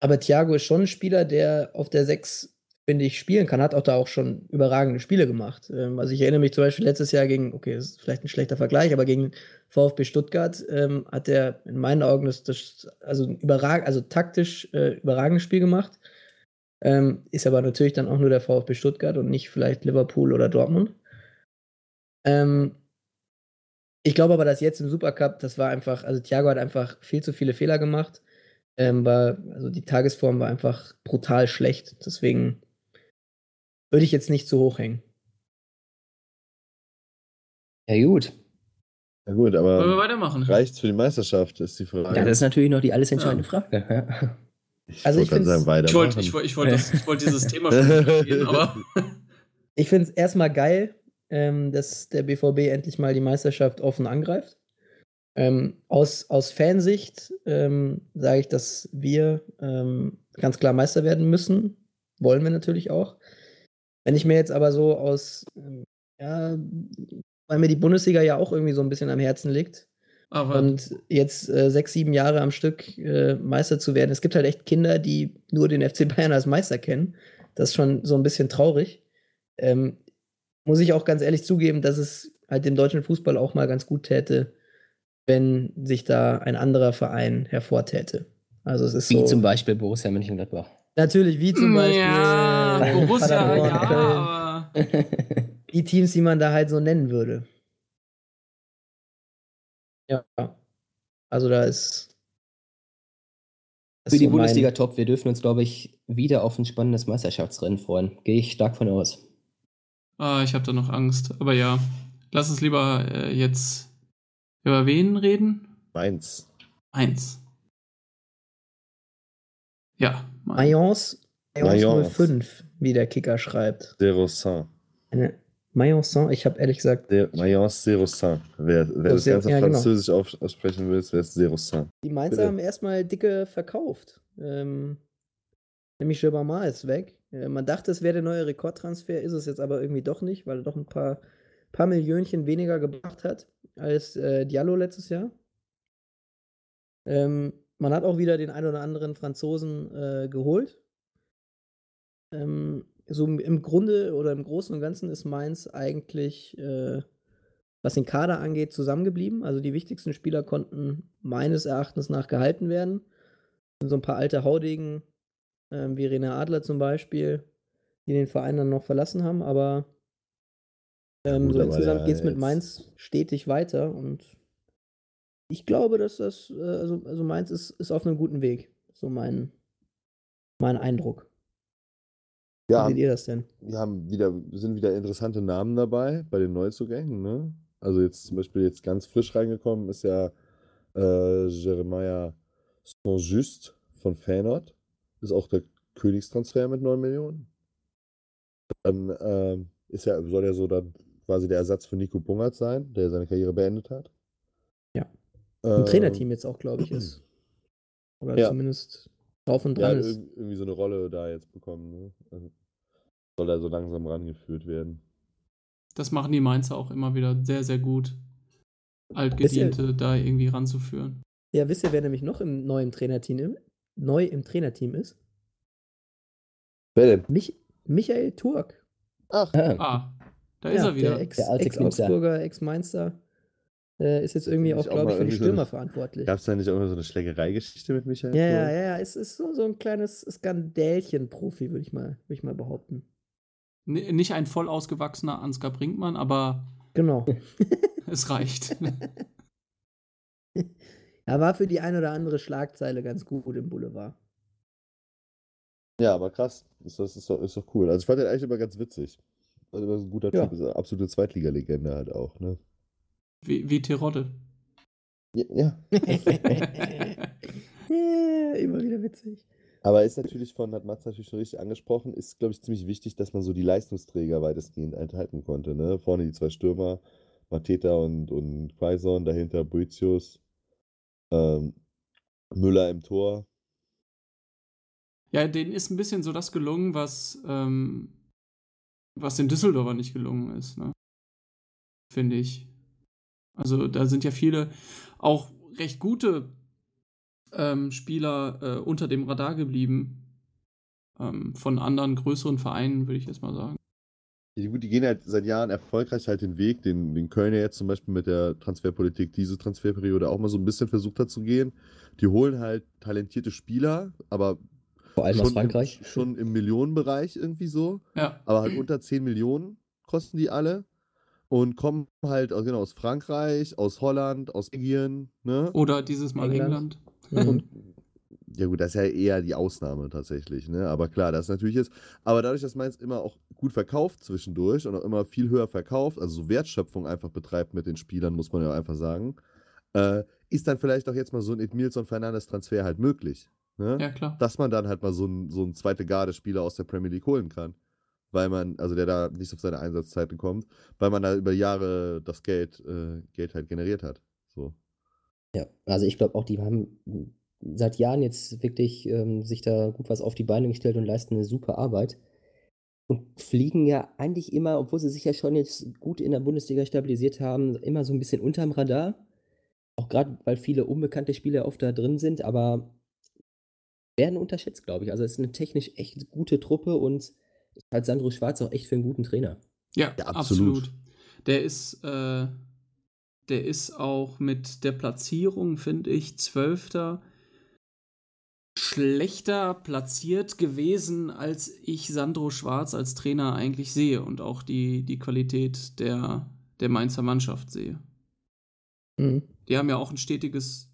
aber Thiago ist schon ein Spieler, der auf der 6, finde ich, spielen kann. Hat auch da auch schon überragende Spiele gemacht. Ähm, also ich erinnere mich zum Beispiel letztes Jahr gegen, okay, das ist vielleicht ein schlechter Vergleich, aber gegen VfB Stuttgart ähm, hat er in meinen Augen das, das also überrag, also taktisch äh, überragendes Spiel gemacht. Ähm, ist aber natürlich dann auch nur der VfB Stuttgart und nicht vielleicht Liverpool oder Dortmund. Ähm, ich glaube aber, dass jetzt im Supercup, das war einfach, also Thiago hat einfach viel zu viele Fehler gemacht. Ähm, war, also die Tagesform war einfach brutal schlecht. Deswegen würde ich jetzt nicht zu hoch hängen. Ja, gut. Ja gut, Wollen wir aber weitermachen? reicht's für die Meisterschaft, ist die Frage. Das ist natürlich noch die alles entscheidende Frage. Ja. Ich Also wollte ich sagen. Ich wollte ich wollt, ich wollt das- ich wollt dieses Thema schon angehen, aber Ich finde es erstmal geil, ähm, dass der BVB endlich mal die Meisterschaft offen angreift. Ähm, aus, aus Fansicht ähm, sage ich, dass wir ähm, ganz klar Meister werden müssen. Wollen wir natürlich auch. Wenn ich mir jetzt aber so aus, ähm, ja, weil mir die Bundesliga ja auch irgendwie so ein bisschen am Herzen liegt aber und jetzt äh, sechs, sieben Jahre am Stück äh, Meister zu werden. Es gibt halt echt Kinder, die nur den FC Bayern als Meister kennen. Das ist schon so ein bisschen traurig. Ähm, muss ich auch ganz ehrlich zugeben, dass es halt dem deutschen Fußball auch mal ganz gut täte, wenn sich da ein anderer Verein hervortäte. Also es ist Wie so. zum Beispiel Borussia Mönchengladbach. Natürlich, wie zum Beispiel ja, äh, Borussia, Paderborn, ja, aber die Teams, die man da halt so nennen würde. Ja. Also da ist. das Für ist die so mein- Bundesliga top. Wir dürfen uns, glaube ich, wieder auf ein spannendes Meisterschaftsrennen freuen. Gehe ich stark von aus. ah, ich habe da noch Angst. Aber ja, lass uns lieber äh, jetzt über wen reden? Mainz. Eins. Ja, Mainz. Mayence, Mayence Mayence. 05, wie der Kicker schreibt. Saint. Eine Mayence, ich habe ehrlich gesagt, Mayence Zero Saint. Wer, wer Oh, das Ganze ja, genau. französisch auf, aussprechen will, wäre es Zero Saint. die Mainzer Bitte. haben erstmal dicke verkauft. Ähm, nämlich Gilbermar ist weg. Äh, man dachte, es wäre der neue Rekordtransfer, ist es jetzt aber irgendwie doch nicht, weil er doch ein paar, paar Millionchen weniger gebracht hat als äh, Diallo letztes Jahr. Ähm, man hat auch wieder den ein oder anderen Franzosen äh, geholt. Ähm, so im- Grunde oder im Großen und Ganzen ist Mainz eigentlich, äh, was den Kader angeht, zusammengeblieben. Also die wichtigsten Spieler konnten meines Erachtens nach gehalten werden. Sind so ein paar alte Haudegen, ähm, wie René Adler zum Beispiel, die den Verein dann noch verlassen haben, aber ähm, gut, so aber insgesamt geht es mit Mainz stetig weiter und ich glaube, dass das, äh, also, also Mainz ist, ist auf einem guten Weg. So mein, mein Eindruck. Ja, Wie seht ihr das denn? wir haben wieder, sind wieder interessante Namen dabei bei den Neuzugängen. Ne? Also jetzt zum Beispiel jetzt ganz frisch reingekommen ist ja äh, Jeremiah Saint-Just von Feyenoord. Ist auch der Königstransfer mit 9 Millionen. Dann ähm, ist ja, soll er so dann quasi der Ersatz für Nico Bungert sein, der seine Karriere beendet hat. Ja. Ein Trainerteam jetzt auch, glaube ich, ist. Oder Ja. zumindest drauf und Ja, dran ist. irg- irgendwie so eine Rolle da jetzt bekommen. Ne? Also soll er so langsam rangeführt werden. Das machen die Mainzer auch immer wieder sehr, sehr gut. Altgediente da irgendwie ranzuführen. Ja, wisst ihr, wer nämlich noch im neuen Trainerteam neu im Trainerteam ist? Wer denn? Mich, Michael Turk. Ach, Ah, Ah, da ist Ja, er wieder. Der Ex- Der alte Knipser. Ex-Augsburger, Ex-Mainzer. Äh, ist jetzt irgendwie auch, glaube mal ich, für die so Stürmer eine- verantwortlich. gab es da nicht auch immer so eine Schlägereigeschichte mit Michael? Ja, ja, Turk? ja, ja. Es ist so, so ein kleines Skandälchen-Profi, würde ich, mal, würd ich mal behaupten. Nicht ein voll ausgewachsener Ansgar Brinkmann, aber Genau. es reicht. Ja, war für die ein oder andere Schlagzeile ganz gut im Boulevard. Ja, aber krass. Das, das ist, doch, ist doch cool. Also ich fand den eigentlich immer ganz witzig. Also ein guter Ja. Typ, ist eine absolute Zweitligalegende halt auch, ne? Wie, wie Terodde. Ja, ja. Ja, Immer wieder witzig. Aber ist natürlich von, hat Mats natürlich schon richtig angesprochen, ist, glaube ich, ziemlich wichtig, dass man so die Leistungsträger weitestgehend enthalten konnte. Ne? Vorne die zwei Stürmer, Mateta und, und Quaison, dahinter Boetius, ähm, Müller im Tor. Ja, denen ist ein bisschen so das gelungen, was, ähm, was den Düsseldorfer nicht gelungen ist, ne? Finde ich. Also da sind ja viele auch recht gute ähm, Spieler äh, unter dem Radar geblieben. Ähm, von anderen größeren Vereinen, würde ich jetzt mal sagen. Die, gut, die gehen halt seit Jahren erfolgreich halt den Weg, den, den Köln ja jetzt zum Beispiel mit der Transferpolitik diese Transferperiode auch mal so ein bisschen versucht hat zu gehen. Die holen halt talentierte Spieler, aber Vor allem aus schon, Frankreich. Im, schon im Millionenbereich irgendwie so. Ja, aber halt unter 10 Millionen kosten die alle und kommen halt aus, genau, aus Frankreich, aus Holland, aus Belgien, ne? oder dieses Mal England. England. Mhm. Ja gut, das ist ja eher die Ausnahme tatsächlich, ne? Aber klar, das natürlich ist. Aber dadurch, dass Mainz immer auch gut verkauft zwischendurch und auch immer viel höher verkauft, also so Wertschöpfung einfach betreibt mit den Spielern, muss man ja einfach sagen, äh, ist dann vielleicht auch jetzt mal so ein Edmilson Fernandes Transfer halt möglich. Ne? Ja, klar. dass man dann halt mal so einen so einen zweite Garde-Spieler aus der Premier League holen kann. Weil man, also der da nicht auf seine Einsatzzeiten kommt, weil man da über Jahre das Geld, äh, Geld halt generiert hat. So. Ja, also ich glaube auch, die haben seit Jahren jetzt wirklich ähm, sich da gut was auf die Beine gestellt und leisten eine super Arbeit. Und fliegen ja eigentlich immer, obwohl sie sich ja schon jetzt gut in der Bundesliga stabilisiert haben, immer so ein bisschen unterm Radar. Auch gerade, weil viele unbekannte Spieler oft da drin sind, aber werden unterschätzt, glaube ich. Also es ist eine technisch echt gute Truppe und ich halte Sandro Schwarz auch echt für einen guten Trainer. Ja, Ja, absolut. absolut. Der ist, äh, der ist auch mit der Platzierung, finde ich, Zwölfter schlechter platziert gewesen, als ich Sandro Schwarz als Trainer eigentlich sehe und auch die, die Qualität der, der Mainzer Mannschaft sehe. Mhm. Die haben ja auch ein stetiges,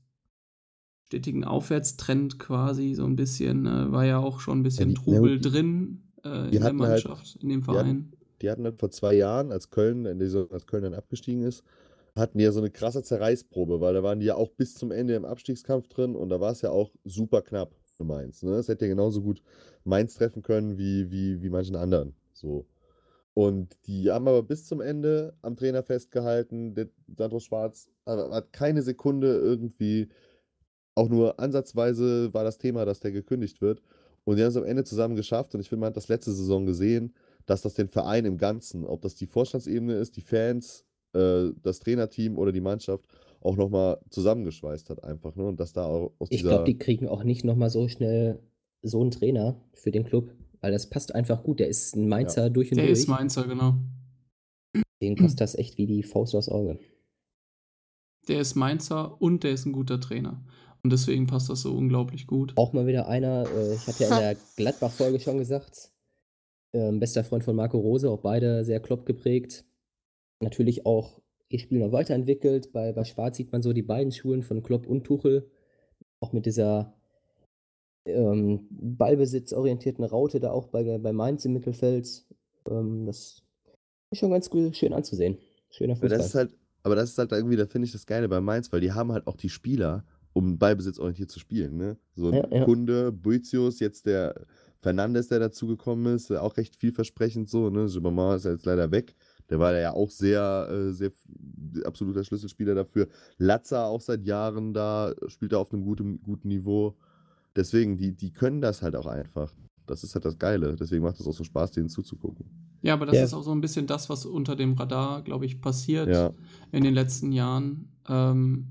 stetigen Aufwärtstrend quasi, so ein bisschen, äh, war ja auch schon ein bisschen Ja, die- Trubel ja, die- drin äh, in der halt- Mannschaft, in dem die hatten- Verein. Die hatten halt vor zwei Jahren, als Köln, als Köln dann abgestiegen ist, hatten ja so eine krasse Zerreißprobe, weil da waren die ja auch bis zum Ende im Abstiegskampf drin und da war es ja auch super knapp für Mainz. Ne? Es hätte ja genauso gut Mainz treffen können wie, wie, wie manchen anderen. So. Und die haben aber bis zum Ende am Trainer festgehalten. Der Sandro Schwarz hat keine Sekunde irgendwie, auch nur ansatzweise war das Thema, dass der gekündigt wird. Und die haben es am Ende zusammen geschafft. Und ich finde, man hat das letzte Saison gesehen, dass das den Verein im Ganzen, ob das die Vorstandsebene ist, die Fans, äh, das Trainerteam oder die Mannschaft, auch nochmal zusammengeschweißt hat einfach. Ne? Und dass da auch aus Ich glaube, die kriegen auch nicht nochmal so schnell so einen Trainer für den Club, weil das passt einfach gut. Der ist ein Mainzer durch und Der durch. ist Mainzer, genau. Den passt das echt wie die Faust aufs Auge. Der ist Mainzer und der ist ein guter Trainer. Und deswegen passt das so unglaublich gut. Auch mal wieder einer, äh, ich hatte ja in der Gladbach-Folge schon gesagt, ähm, bester Freund von Marco Rose, auch beide sehr Klopp geprägt. Natürlich auch ihr Spiel noch weiterentwickelt. Bei, bei Schwarz sieht man so die beiden Schulen von Klopp und Tuchel. Auch mit dieser ähm, ballbesitzorientierten Raute da auch bei, bei Mainz im Mittelfeld. Ähm, das ist schon ganz cool, schön anzusehen. Schöner Aber Fußball. das ist halt, aber das ist halt irgendwie, da finde ich das Geile bei Mainz, weil die haben halt auch die Spieler, um ballbesitzorientiert zu spielen. Ne? So ein Ja, ja. Kunde, Boetius, jetzt der Fernandes, der dazugekommen ist, auch recht vielversprechend so. Ne? Gibamar ist jetzt leider weg. Der war ja auch sehr, äh, sehr absoluter Schlüsselspieler dafür. Latza auch seit Jahren da, spielt er auf einem guten, guten Niveau. Deswegen, die, die können das halt auch einfach. Das ist halt das Geile. Deswegen macht es auch so Spaß, denen zuzugucken. Ja, aber das Ja. ist auch so ein bisschen das, was unter dem Radar, glaube ich, passiert Ja. in den letzten Jahren. Ähm,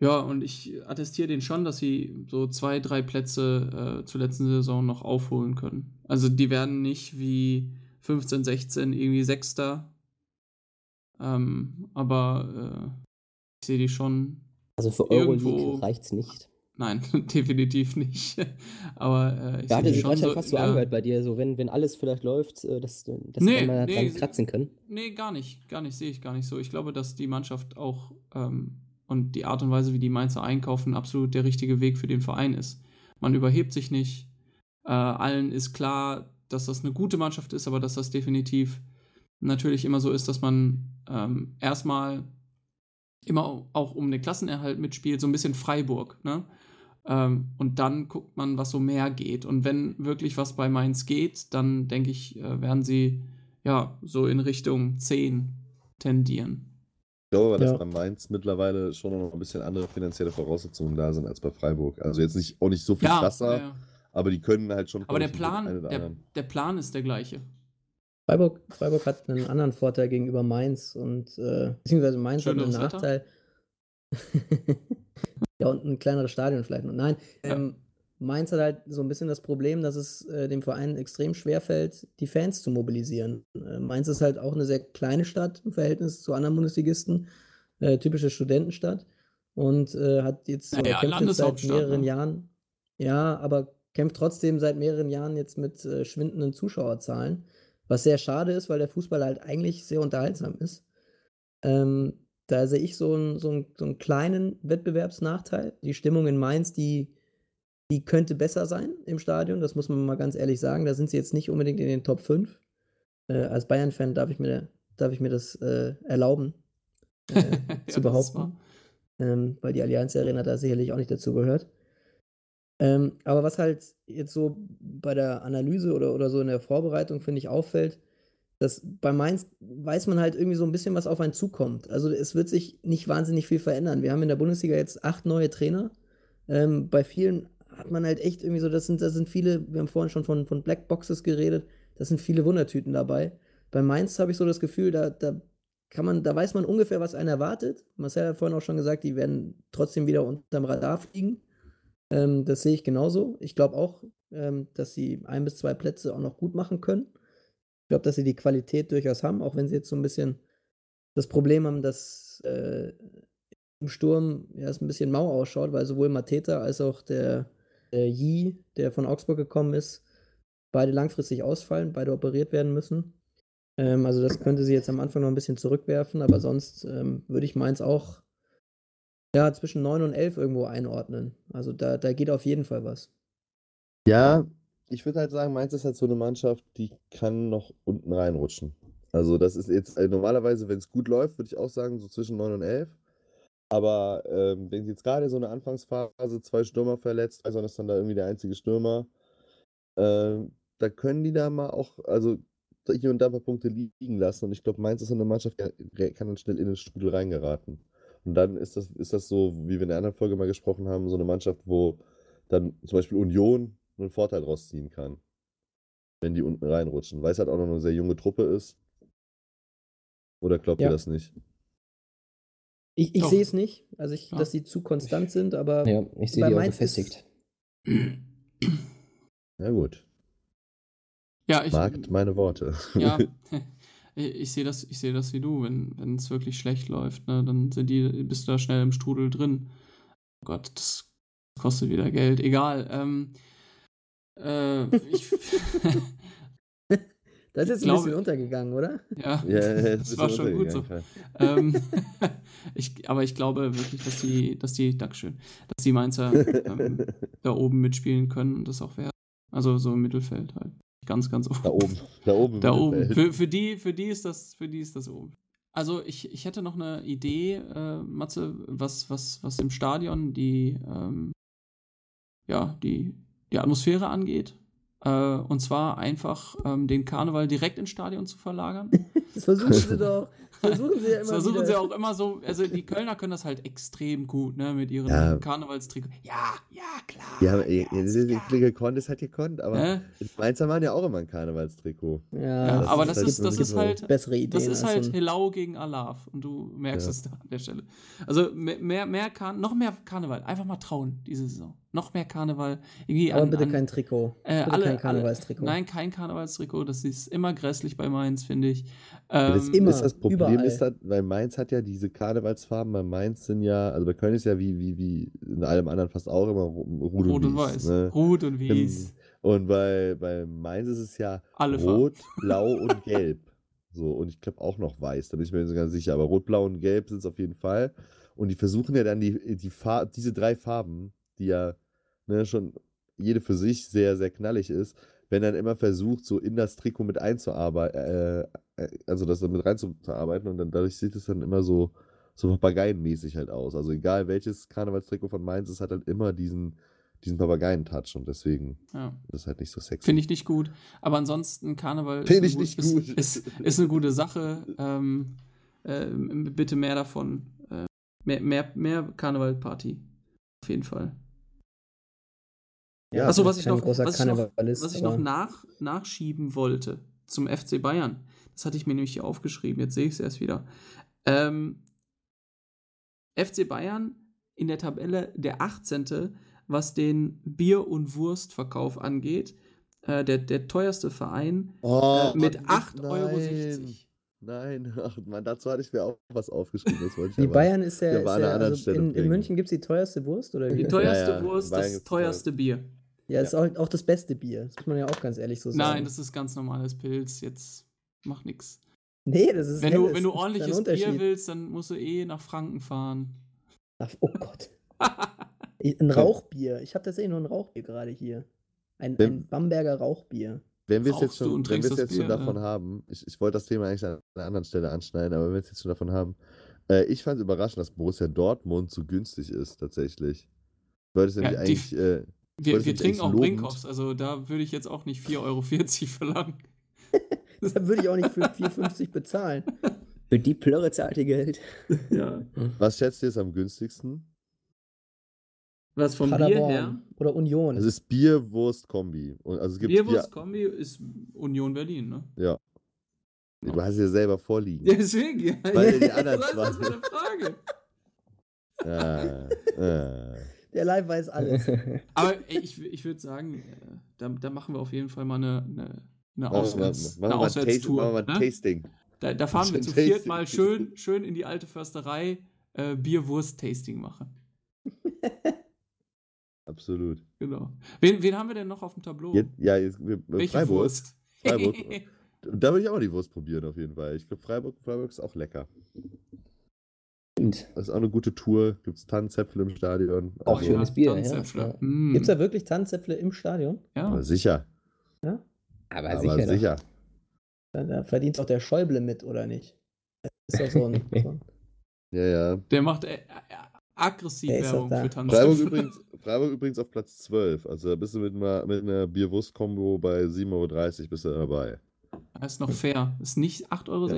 ja, und ich attestiere denen schon, dass sie so zwei, drei Plätze äh, zur letzten Saison noch aufholen können. Also die werden nicht wie 15, 16 irgendwie Sechster. Ähm, aber äh, ich sehe die schon. Also für Euroleague reicht es nicht. Nein, definitiv nicht. aber äh, ich sehe hatte schon gerade so fast so der- angehört bei dir, so wenn, wenn alles vielleicht läuft, äh, dass, dass Nee, wir mal nee, dran sie- kratzen können. Nee, gar nicht. Gar nicht, sehe ich gar nicht so. Ich glaube, dass die Mannschaft auch, ähm, und die Art und Weise, wie die Mainzer einkaufen, absolut der richtige Weg für den Verein ist. Man überhebt sich nicht. Äh, allen ist klar, dass das eine gute Mannschaft ist, aber dass das definitiv natürlich immer so ist, dass man ähm, erstmal immer auch um den Klassenerhalt mitspielt, so ein bisschen Freiburg. Ne? Ähm, und dann guckt man, was so mehr geht. Und wenn wirklich was bei Mainz geht, dann denke ich, äh, werden sie ja so in Richtung 10 tendieren. Ich glaube aber, Ja. dass bei Mainz mittlerweile schon noch ein bisschen andere finanzielle Voraussetzungen da sind als bei Freiburg. Also jetzt nicht, auch nicht so viel Ja, krasser, ja, ja. Aber die können halt schon. aber der Plan, der, der Plan ist der gleiche. Freiburg, Freiburg hat einen anderen Vorteil gegenüber Mainz und äh, beziehungsweise Mainz hat einen? Nachteil. ja, und ein kleineres Stadion vielleicht noch. Nein, Ja. ähm, Mainz hat halt so ein bisschen das Problem, dass es äh, dem Verein extrem schwer fällt, die Fans zu mobilisieren. Äh, Mainz ist halt auch eine sehr kleine Stadt im Verhältnis zu anderen Bundesligisten, äh, typische Studentenstadt und äh, hat jetzt Naja, kämpft jetzt seit Landeshauptstadt, mehreren ne? Jahren. Ja, aber kämpft trotzdem seit mehreren Jahren jetzt mit äh, schwindenden Zuschauerzahlen. Was sehr schade ist, weil der Fußball halt eigentlich sehr unterhaltsam ist. Ähm, da sehe ich so einen, so, einen, so einen kleinen Wettbewerbsnachteil. Die Stimmung in Mainz, die, die könnte besser sein im Stadion, das muss man mal ganz ehrlich sagen. Da sind sie jetzt nicht unbedingt in den Top 5. Äh, als Bayern-Fan darf ich mir, darf ich mir das äh, erlauben, äh, Ja, zu ist behaupten ähm, weil die Allianz Arena da sicherlich auch nicht dazu gehört. Ähm, aber was halt jetzt so bei der Analyse oder, oder so in der Vorbereitung, finde ich, auffällt, dass bei Mainz weiß man halt irgendwie so ein bisschen, was auf einen zukommt. Also es wird sich nicht wahnsinnig viel verändern. Wir haben in der Bundesliga jetzt acht neue Trainer. Ähm, bei vielen hat man halt echt irgendwie so, das sind, das sind viele, wir haben vorhin schon von, von Black geredet, das sind viele Wundertüten dabei. Bei Mainz habe ich so das Gefühl, da, da kann man, da weiß man ungefähr, was einen erwartet. Marcel hat vorhin auch schon gesagt, die werden trotzdem wieder unterm Radar fliegen. Ähm, das sehe ich genauso. Ich glaube auch, ähm, dass sie ein bis zwei Plätze auch noch gut machen können. Ich glaube, dass sie die Qualität durchaus haben, auch wenn sie jetzt so ein bisschen das Problem haben, dass äh, im Sturm ja, es ein bisschen mau ausschaut, weil sowohl Mateta als auch der, der Yi, der von Augsburg gekommen ist, beide langfristig ausfallen, beide operiert werden müssen. Ähm, also das könnte sie jetzt am Anfang noch ein bisschen zurückwerfen, aber sonst ähm, würde ich Mainz auch ja, zwischen 9 und 11 irgendwo einordnen. Also da, da geht auf jeden Fall was. Ja, ich würde halt sagen, Mainz ist halt so eine Mannschaft, die kann noch unten reinrutschen. Also das ist jetzt äh, normalerweise, wenn es gut läuft, würde ich auch sagen, so zwischen 9 und 11. Aber ähm, wenn jetzt gerade so eine Anfangsphase, zwei Stürmer verletzt, also ist dann da irgendwie der einzige Stürmer, ähm, da können die da mal auch, also hier und da ein paar Punkte liegen lassen. Und ich glaube, Mainz ist so eine Mannschaft, die kann dann schnell in den Strudel reingeraten. Und dann ist das, ist das so, wie wir in der anderen Folge mal gesprochen haben, so eine Mannschaft, wo dann zum Beispiel Union einen Vorteil draus ziehen kann, wenn die unten reinrutschen, weil es halt auch noch eine sehr junge Truppe ist. Oder glaubt Ja. ihr das nicht? Ich, ich sehe es nicht, also ich, Ja. dass sie zu konstant sind, aber Ja, ich sehe die auch gefestigt. Ja, gut. Ja, ich, Markt meine Worte. ja, ich, ich sehe das, ich sehe das wie du. Wenn wenn es wirklich schlecht läuft, ne, dann sind die, bist du da schnell im Strudel drin. Oh Gott, das kostet wieder Geld. Egal. Ähm, äh, ich, das ist jetzt ein glaube- bisschen untergegangen, oder? ja, Ja, ja, das war schon gut so. ähm, ich, aber ich glaube wirklich, dass die, dass die, Dankeschön, dass die Mainzer ähm, da oben mitspielen können und das auch werden. Also so im Mittelfeld halt. Ganz, ganz oben. Da oben, da oben. Da oben. Für, für, die, für, die ist das, für die ist das oben. Also ich, ich hätte noch eine Idee, äh, Matze, was, was, was im Stadion die, ähm, ja, die, die Atmosphäre angeht. Äh, und zwar einfach ähm, den Karneval direkt ins Stadion zu verlagern. Das versuchen sie doch. Das versuchen sie ja immer Das versuchen wieder. sie auch immer so, also die Kölner können das halt extrem gut, ne, mit ihren Ja. Karnevalstrikot. Ja, ja, klar. Ja, aber ja, ja, das ist gekonnt, ist halt gekonnt, aber Hä? die Mainzer waren ja auch immer ein Karnevalstrikot. Ja, Ja, das aber ist das halt ist, das ist halt, bessere Ideen. Das ist halt Helau gegen Alav und du merkst Ja. es da an der Stelle. Also mehr, mehr, mehr noch mehr Karneval. Einfach mal trauen diese Saison. Noch mehr Karneval. Irgendwie Aber an, bitte an, kein Trikot. äh, bitte alle, kein Karnevalstrikot. Alle, nein, kein Karnevalstrikot. Das ist immer grässlich bei Mainz, finde ich. Ja, das Ähm, immer, ist das Problem überall. ist halt, weil Mainz hat ja diese Karnevalsfarben, bei Mainz sind ja, also bei Köln ist ja wie, wie, wie in allem anderen fast auch immer Rot, Rot und Wies, Weiß. Ne? Rot und Wies. Und bei, bei Mainz ist es ja Alle Farben. Rot, Blau und Gelb. So, und ich glaube auch noch Weiß, da bin ich mir nicht so ganz sicher. Aber Rot, Blau und Gelb sind es auf jeden Fall. Und die versuchen ja dann die, die Far diese drei Farben, die ja ne, schon jede für sich sehr, sehr knallig ist, wenn dann immer versucht, so in das Trikot mit einzuarbeiten, äh, äh, also das mit reinzuarbeiten und dann dadurch sieht es dann immer so, so papageienmäßig halt aus. Also egal welches Karnevalstrikot von Mainz, es hat halt immer diesen, diesen Papageientouch und deswegen Ja. ist es halt nicht so sexy. Finde ich nicht gut. Aber ansonsten, Karneval eine ich nicht ist, gut. Ist, ist eine gute Sache. Ähm, äh, bitte mehr davon. Äh, mehr, mehr, mehr Karnevalparty. Auf jeden Fall. Ja, Achso, was ich noch, was ich noch, was ich noch nach, nachschieben wollte zum FC Bayern, das hatte ich mir nämlich hier aufgeschrieben, jetzt sehe ich es erst wieder. Ähm, FC Bayern in der Tabelle der 18., was den Bier- und Wurstverkauf angeht. Äh, der, der teuerste Verein Oh, äh, mit Mann, 8,60 Euro. nein. Ach Mann, dazu hatte ich mir auch was aufgeschrieben. Die Bayern ist ja, ist ja also in, in. München gibt es die teuerste Wurst oder wie? Die teuerste Ja, ja, Wurst, das teuerste Bier. Ja, ist auch, auch das beste Bier. Das muss man ja auch ganz ehrlich so sagen. Nein, das ist ganz normales Pilz. Jetzt mach nix. nee, das ist Wenn du, helles. wenn du ist ein ordentliches Bier willst, dann musst du eh nach Franken fahren. Ach, oh Gott. Ein Rauchbier. Ich habe tatsächlich nur ein Rauchbier gerade hier. Ein, Wenn- ein Bamberger Rauchbier. Wenn wir es jetzt du schon, wenn es jetzt schon Bier, davon ja. haben, ich, ich wollte das Thema eigentlich an einer anderen Stelle anschneiden, aber wenn wir es jetzt schon davon haben, äh, ich fand es überraschend, dass Borussia Dortmund so günstig ist, tatsächlich. Du wolltest Ja, nämlich eigentlich, äh, Wir, wir trinken auch? Brinkhoffs, also da würde ich jetzt auch nicht 4,40 Euro verlangen. Da würde ich auch nicht für 4,50 bezahlen. Für die Plörre zahlt ihr Geld. Ja. was schätzt ihr ist am günstigsten? Was vom Bier Paderborn her? oder Union. Es ist Bier-Wurst-Kombi. Also es Bier, Bierwurst-Kombi ist Union Berlin, ne? ja. Du hast ja selber vorliegen. Ja, deswegen. Ja. Weil die anderen das zwei- ist meine Frage. Ah, ah. Der Live weiß alles. Aber ich, ich würde sagen, äh, da, da machen wir auf jeden Fall mal eine, eine, eine, Machen wir mal- Auswärts, machen wir mal ein Auswärtstour. machen mal ne? Tasting. Da, da fahren wir zu viert mal schön, schön in die alte Försterei äh, Bier-Wurst-Tasting machen. Absolut. Genau. Wen, wen haben wir denn noch auf dem Tableau? Jetzt, ja, jetzt, wir, Oh. Welche Freiburg. Wurst? Freiburg. Da würde ich auch die Wurst probieren, auf jeden Fall. Ich glaube, Freiburg, Freiburg ist auch lecker. Stimmt. Das ist auch eine gute Tour. Gibt es Tannenzäpfel im Stadion. Auch Also, schönes Bier, ja. Ja. Mm. Gibt es da wirklich Tanzäpfle im Stadion? ja. Aber sicher. Ja? Aber, Aber sicher. sicher. Da, da verdient auch der Schäuble mit, oder nicht? Das ist doch so ein. So Ja, ja. Der macht äh, äh, aggressiv Der Werbung für Freiburg Tanzäpfle. übrigens, Freiburg übrigens auf Platz 12. Also da bist du mit einer, mit einer Bierwurst-Kombo bei 7,30 Euro bist du dabei. Das ist noch fair. Ist nicht 8,60 Euro.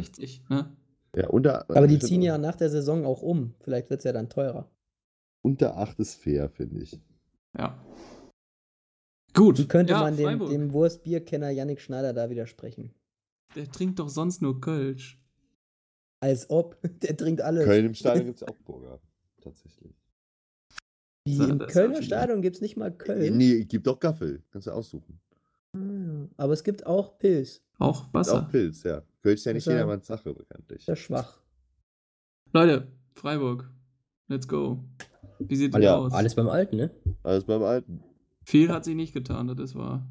Ne? Ja, unter, aber die ziehen ja nach der Saison auch um. Vielleicht wird es ja dann teurer. Unter 8 ist fair, finde ich. Ja. Gut. Wie könnte ja, man dem, Freiburg. dem Wurstbierkenner Yannick Schneider da widersprechen? Der trinkt doch sonst nur Kölsch. Als ob. Der trinkt alles. Köln im Stadion gibt es auch Burger. Tatsächlich. Wie, Im das Kölner. Stadion gibt es nicht mal Köln. Nee, gibt doch Gaffel. Kannst du aussuchen. Ah. Aber es gibt auch Pilz. Auch Ist Wasser. auch Pilz, ja. Köln ist ja nicht ja- jedermanns Sache, bekanntlich. Sehr schwach. Leute, Freiburg. Let's go. Wie sieht das Ja, aus? Alles beim Alten, ne? Alles beim Alten. Viel hat sich nicht getan, das ist wahr.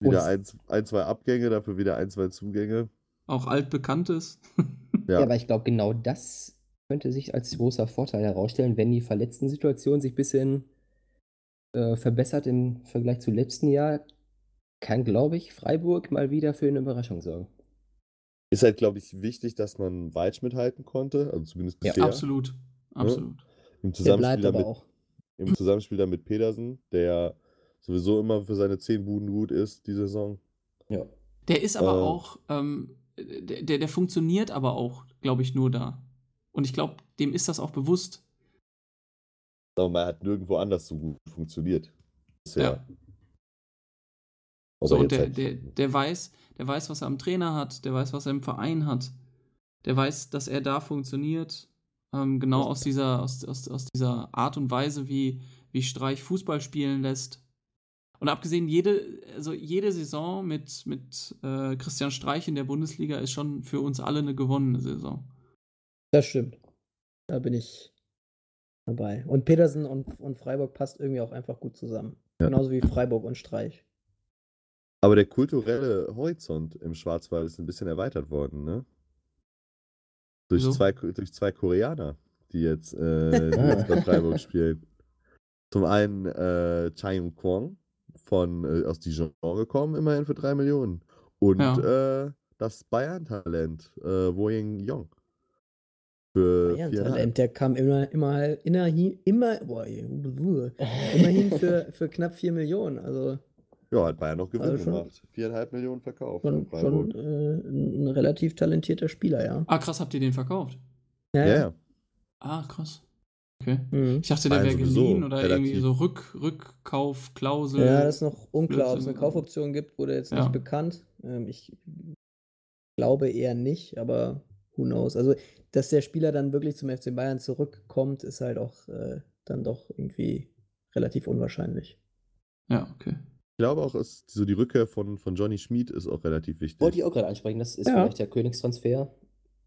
Wieder Und- ein, ein, zwei Abgänge, dafür wieder ein, zwei Zugänge. Auch altbekanntes. Ja, Ja, aber ich glaube, genau das könnte sich als großer Vorteil herausstellen, wenn die verletzten Situation sich ein bisschen äh, verbessert im Vergleich zu letzten Jahr, kann, glaube ich, Freiburg mal wieder für eine Überraschung sorgen. ist halt, glaube ich, wichtig, dass man Weitsch mithalten konnte. Also zumindest Ja, bisher. Absolut. Absolut. Im Der Zusammenspiel, bleibt aber damit, auch. Im Zusammenspiel dann mit Pedersen, der sowieso immer für seine 10 Buden gut ist, die Saison. Ja. Der ist aber Äh. auch, ähm, der, der, der funktioniert aber auch, glaube ich, nur da. Und ich glaube, dem ist das auch bewusst. Aber man hat nirgendwo anders so gut funktioniert. Bisher. Ja. So, und der, halt- der, der weiß, der weiß, was er am Trainer hat, der weiß, was er im Verein hat. Der weiß, dass er da funktioniert. Ähm, genau aus dieser, aus, aus, aus dieser Art und Weise, wie, wie Streich Fußball spielen lässt. Und abgesehen, jede, also jede Saison mit, mit äh, Christian Streich in der Bundesliga ist schon für uns alle eine gewonnene Saison. Das stimmt. Da bin ich dabei. Und Petersen und, und Freiburg passt irgendwie auch einfach gut zusammen. Ja. Genauso wie Freiburg und Streich. Aber der kulturelle Horizont im Schwarzwald ist ein bisschen erweitert worden, ne? Durch, Wieso? zwei, durch zwei Koreaner, die jetzt, äh, die jetzt bei Freiburg spielen. Zum einen äh, Chai Kwong von, äh, aus Dijon gekommen, immerhin für 3 Millionen. Und Ja. äh, das Bayern-Talent, äh, Wo Ying Yong. Für Bayern viereinhalb. Talent, der kam immer, immer, immerhin, immer, boah, immerhin für, für knapp 4 Millionen. Also Ja, hat Bayern noch Gewinn Also schon- gemacht. Viereinhalb Millionen verkauft. schon, schon äh, ein relativ talentierter Spieler, ja. Ah, krass, habt ihr den verkauft? ja, ja. Ah, krass. Okay. Mhm. Ich dachte, der wäre geliehen oder irgendwie relativ. so Rück, Rückkaufklausel. Ja, das ist noch unklar, ob es eine. Kaufoption gibt, wurde jetzt Ja. nicht bekannt. Ähm, ich glaube eher nicht, aber who knows. Also, dass der Spieler dann wirklich zum FC Bayern zurückkommt, ist halt auch äh, dann doch irgendwie relativ unwahrscheinlich. Ja, okay. Ich glaube auch, ist so die Rückkehr von, von Johnny Schmid ist auch relativ wichtig. Wollte ich auch gerade ansprechen. Das ist Ja. vielleicht der Königstransfer,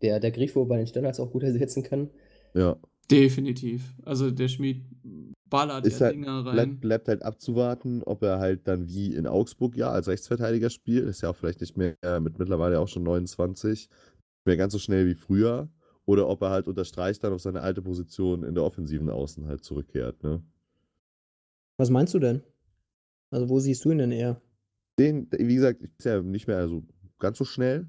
der der Grifo bei den Standards auch gut ersetzen kann. Ja, Definitiv. Also der Schmied ballert Ist ja halt- Dinger rein. bleibt, bleibt halt abzuwarten, ob er halt dann wie in Augsburg ja als Rechtsverteidiger spielt. Ist ja auch vielleicht nicht mehr äh, mit mittlerweile auch schon 29, nicht mehr ganz so schnell wie früher. Oder ob er halt unterstreicht dann auf seine alte Position in der offensiven Außen halt zurückkehrt. Ne? Was meinst du denn? Also, wo siehst du ihn denn eher? Den, wie gesagt, ist ja nicht mehr so ganz so schnell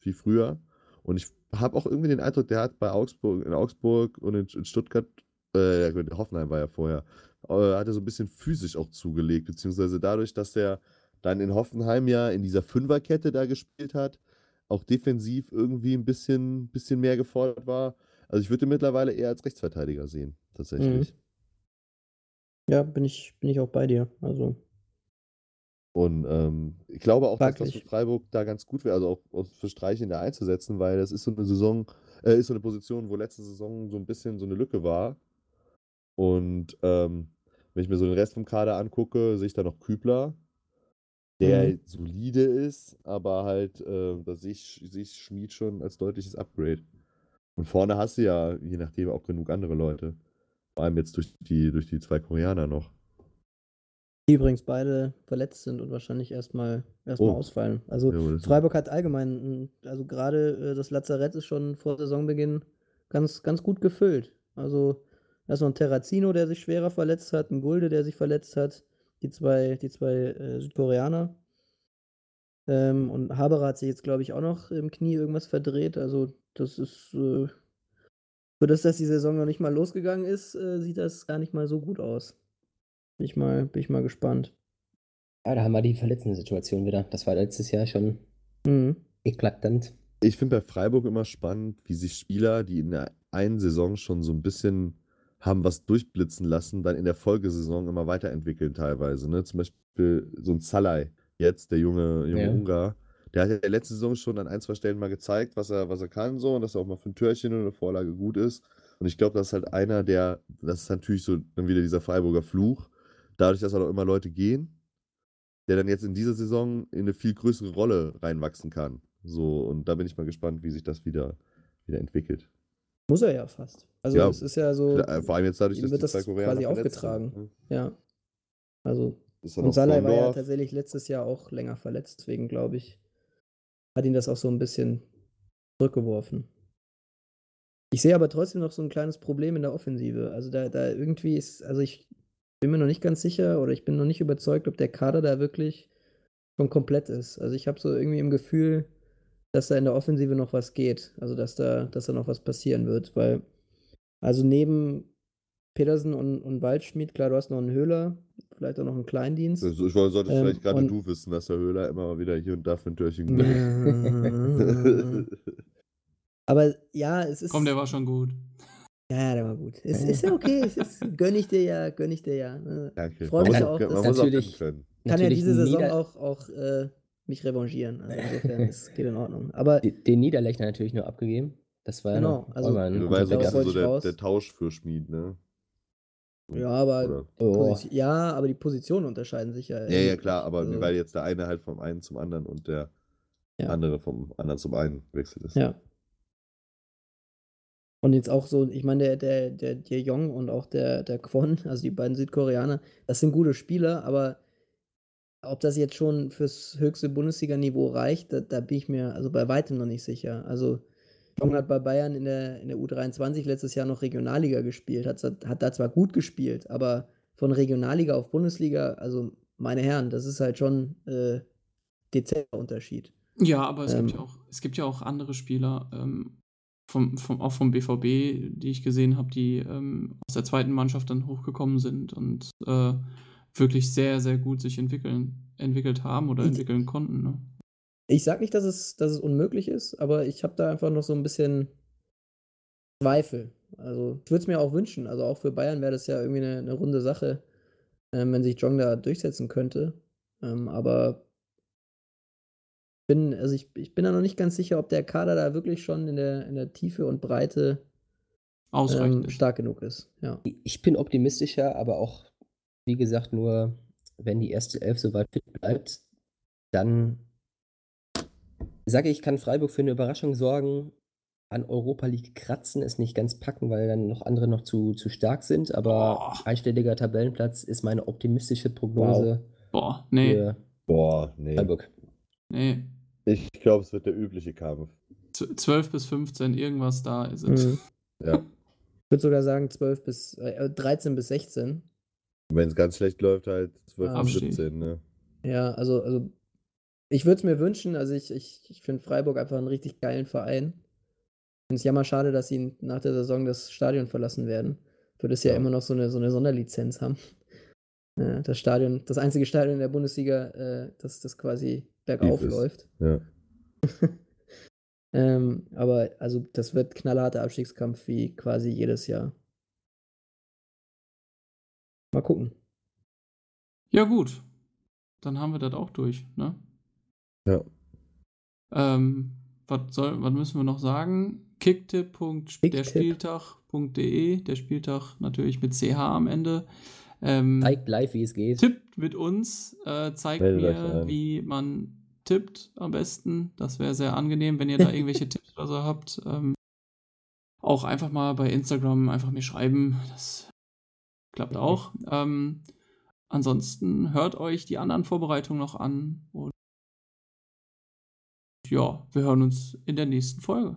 wie früher. Und ich habe auch irgendwie den Eindruck, der hat bei Augsburg, in Augsburg und in, in Stuttgart, äh, Hoffenheim war ja vorher, äh, hat er so ein bisschen physisch auch zugelegt, beziehungsweise dadurch, dass er dann in Hoffenheim ja in dieser Fünferkette da gespielt hat, auch defensiv irgendwie ein bisschen, bisschen mehr gefordert war. Also ich würde ihn mittlerweile eher als Rechtsverteidiger sehen, tatsächlich. Ja, bin ich, bin ich auch bei dir. Also, Und ähm, ich glaube auch, dass das für Freiburg da ganz gut wäre, also auch, für Streichen da einzusetzen, weil das ist so eine Saison, äh, ist so eine Position, wo letzte Saison so ein bisschen so eine Lücke war. Und ähm, wenn ich mir so den Rest vom Kader angucke, sehe ich da noch Kübler, der Mhm. solide ist, aber halt, äh, da sehe ich, sehe ich Schmied schon als deutliches Upgrade. Und vorne hast du ja, je nachdem, auch genug andere Leute. Vor allem jetzt durch die, durch die zwei Koreaner noch. Die übrigens beide verletzt sind und wahrscheinlich erstmal erstmal Oh. ausfallen. Also, Ja, Freiburg hat allgemein, ein- also gerade äh, das Lazarett ist schon vor Saisonbeginn ganz, ganz gut gefüllt. Also da ist noch ein Terrazino, der sich schwerer verletzt hat, ein Gulde, der sich verletzt hat, die zwei, die zwei äh, Südkoreaner. Ähm, und Haberer hat sich jetzt, glaube ich, auch noch im Knie irgendwas verdreht. Also das ist, äh, für das, dass die Saison noch nicht mal losgegangen ist, äh, sieht das gar nicht mal so gut aus. Bin ich mal, bin ich mal gespannt. Ja, da haben wir die verletzende Situation wieder. Das war letztes Jahr schon Mhm. eklatant. Ich finde bei Freiburg immer spannend, wie sich Spieler, die in der einen Saison schon so ein bisschen haben was durchblitzen lassen, dann in der Folgesaison immer weiterentwickeln teilweise. Ne? Zum Beispiel so ein Salai, jetzt der junge, junge Ja. Ungar, der hat ja letzte Saison schon an ein, zwei Stellen mal gezeigt, was er, was er kann so und dass er auch mal für ein Türchen oder eine Vorlage gut ist. Und ich glaube, das ist halt einer, der, das ist natürlich so dann wieder dieser Freiburger Fluch, dadurch, dass halt auch immer Leute gehen, der dann jetzt in dieser Saison in eine viel größere Rolle reinwachsen kann. So, und da bin ich mal gespannt, wie sich das wieder, wieder entwickelt. Muss er ja fast. Also Ja, es ist ja so, Vor allem jetzt dadurch, dass wird das quasi verletzt sind, aufgetragen. ne? ja. Also, und Salah war ja tatsächlich letztes Jahr auch länger verletzt, deswegen glaube ich, hat ihn das auch so ein bisschen zurückgeworfen. Ich sehe aber trotzdem noch so ein kleines Problem in der Offensive. Also da, da irgendwie ist, also ich bin mir noch nicht ganz sicher oder ich bin noch nicht überzeugt, ob der Kader da wirklich schon komplett ist. Also ich habe so irgendwie im Gefühl, dass da in der Offensive noch was geht. Also dass da, dass da noch was passieren wird, weil also neben Petersen und, und Waldschmidt, klar, du hast noch einen Höhler, vielleicht auch noch einen Kleindienst. Also ich wollte, solltest Ähm, vielleicht gerade du wissen, dass der Höhler immer mal wieder hier und da für ein Türchen Ja. Aber ja, es ist. Komm, der war schon gut. Ja, ja, der war gut. Es ist ja okay. Es ist, gönn ich dir ja, gönn ich dir ja. ne? Danke. Freu Man mich auch, dass- Natürlich-. Kann ja Natürlich diese Saison Nieder- auch, auch äh, mich revanchieren. Also insofern, es geht in Ordnung. Aber Den Niederlechner natürlich nur abgegeben. Das war Genau, ja also- Du Und weißt so der, der Tausch für Schmied, ne? ja, aber? Oh, Posi- ja, aber die Positionen unterscheiden sich ja. Ja, ja, klar, aber Also, weil jetzt der eine halt vom einen zum anderen und der Ja. andere vom anderen zum einen wechselt ist. Ja. Und jetzt auch so, ich meine, der, der, der, der Jong und auch der, der Kwon, also die beiden Südkoreaner, das sind gute Spieler, aber ob das jetzt schon fürs höchste Bundesliga-Niveau reicht, da, da bin ich mir also bei weitem noch nicht sicher. Also Jong hat bei Bayern in der, in der U23 letztes Jahr noch Regionalliga gespielt, hat, hat da zwar gut gespielt, aber von Regionalliga auf Bundesliga, also meine Herren, das ist halt schon äh, dezenter Unterschied. Ja, aber es, ähm, gibt ja auch, es gibt ja auch andere Spieler, ähm, vom, vom, auch vom BVB, die ich gesehen habe, die ähm, aus der zweiten Mannschaft dann hochgekommen sind und äh, wirklich sehr, sehr gut sich entwickeln, entwickelt haben oder entwickeln konnten. Ne? Ich sage nicht, dass es, dass es unmöglich ist, aber ich habe da einfach noch so ein bisschen Zweifel. Also ich würde es mir auch wünschen. Also auch für Bayern wäre das ja irgendwie eine, eine runde Sache, ähm, wenn sich Jong da durchsetzen könnte. Ähm, aber bin, also ich, ich bin da noch nicht ganz sicher, ob der Kader da wirklich schon in der, in der Tiefe und Breite ähm, stark genug ist. Ja. Ich bin optimistischer, aber auch, wie gesagt, nur wenn die erste Elf soweit fit bleibt, dann sage ich, kann Freiburg für eine Überraschung sorgen. An Europa League kratzen ist nicht ganz packen, weil dann noch andere noch zu, zu stark sind. Aber Boah. einstelliger Tabellenplatz ist meine optimistische Prognose. Wow. Boah, nee. Boah, nee. Freiburg. Nee. Ich glaube, es wird der übliche Kampf. 12 bis 15, irgendwas da ist es. Mhm. Ja. Ich würde sogar sagen 12 bis äh, 13 bis 16. Wenn es ganz schlecht läuft, halt 12 bis 17, ne? Ja, also, also ich würde es mir wünschen, also ich, ich, ich finde Freiburg einfach einen richtig geilen Verein. Ich finde es jammer schade, dass sie nach der Saison das Stadion verlassen werden. Für das ja, ja immer noch so eine, so eine Sonderlizenz haben. Ja, das Stadion, das einzige Stadion in der Bundesliga, äh, das, das quasi bergauf läuft. Ja. ähm, aber also das wird knallharter Abstiegskampf wie quasi jedes Jahr. Mal gucken. Ja, gut. Dann haben wir das auch durch, ne? Ja. Ähm, was, soll, was müssen wir noch sagen? Kicktipp.derspieltag.de, der Spieltag natürlich mit CH am Ende. Ähm, zeigt live, wie es geht. Tippt mit uns, äh, zeigt Meldet mir, wie man tippt am besten. Das wäre sehr angenehm, wenn ihr da irgendwelche Tipps oder so habt. Ähm, auch einfach mal bei Instagram einfach mir schreiben. Das klappt auch. Ähm, ansonsten hört euch die anderen Vorbereitungen noch an und ja, wir hören uns in der nächsten Folge.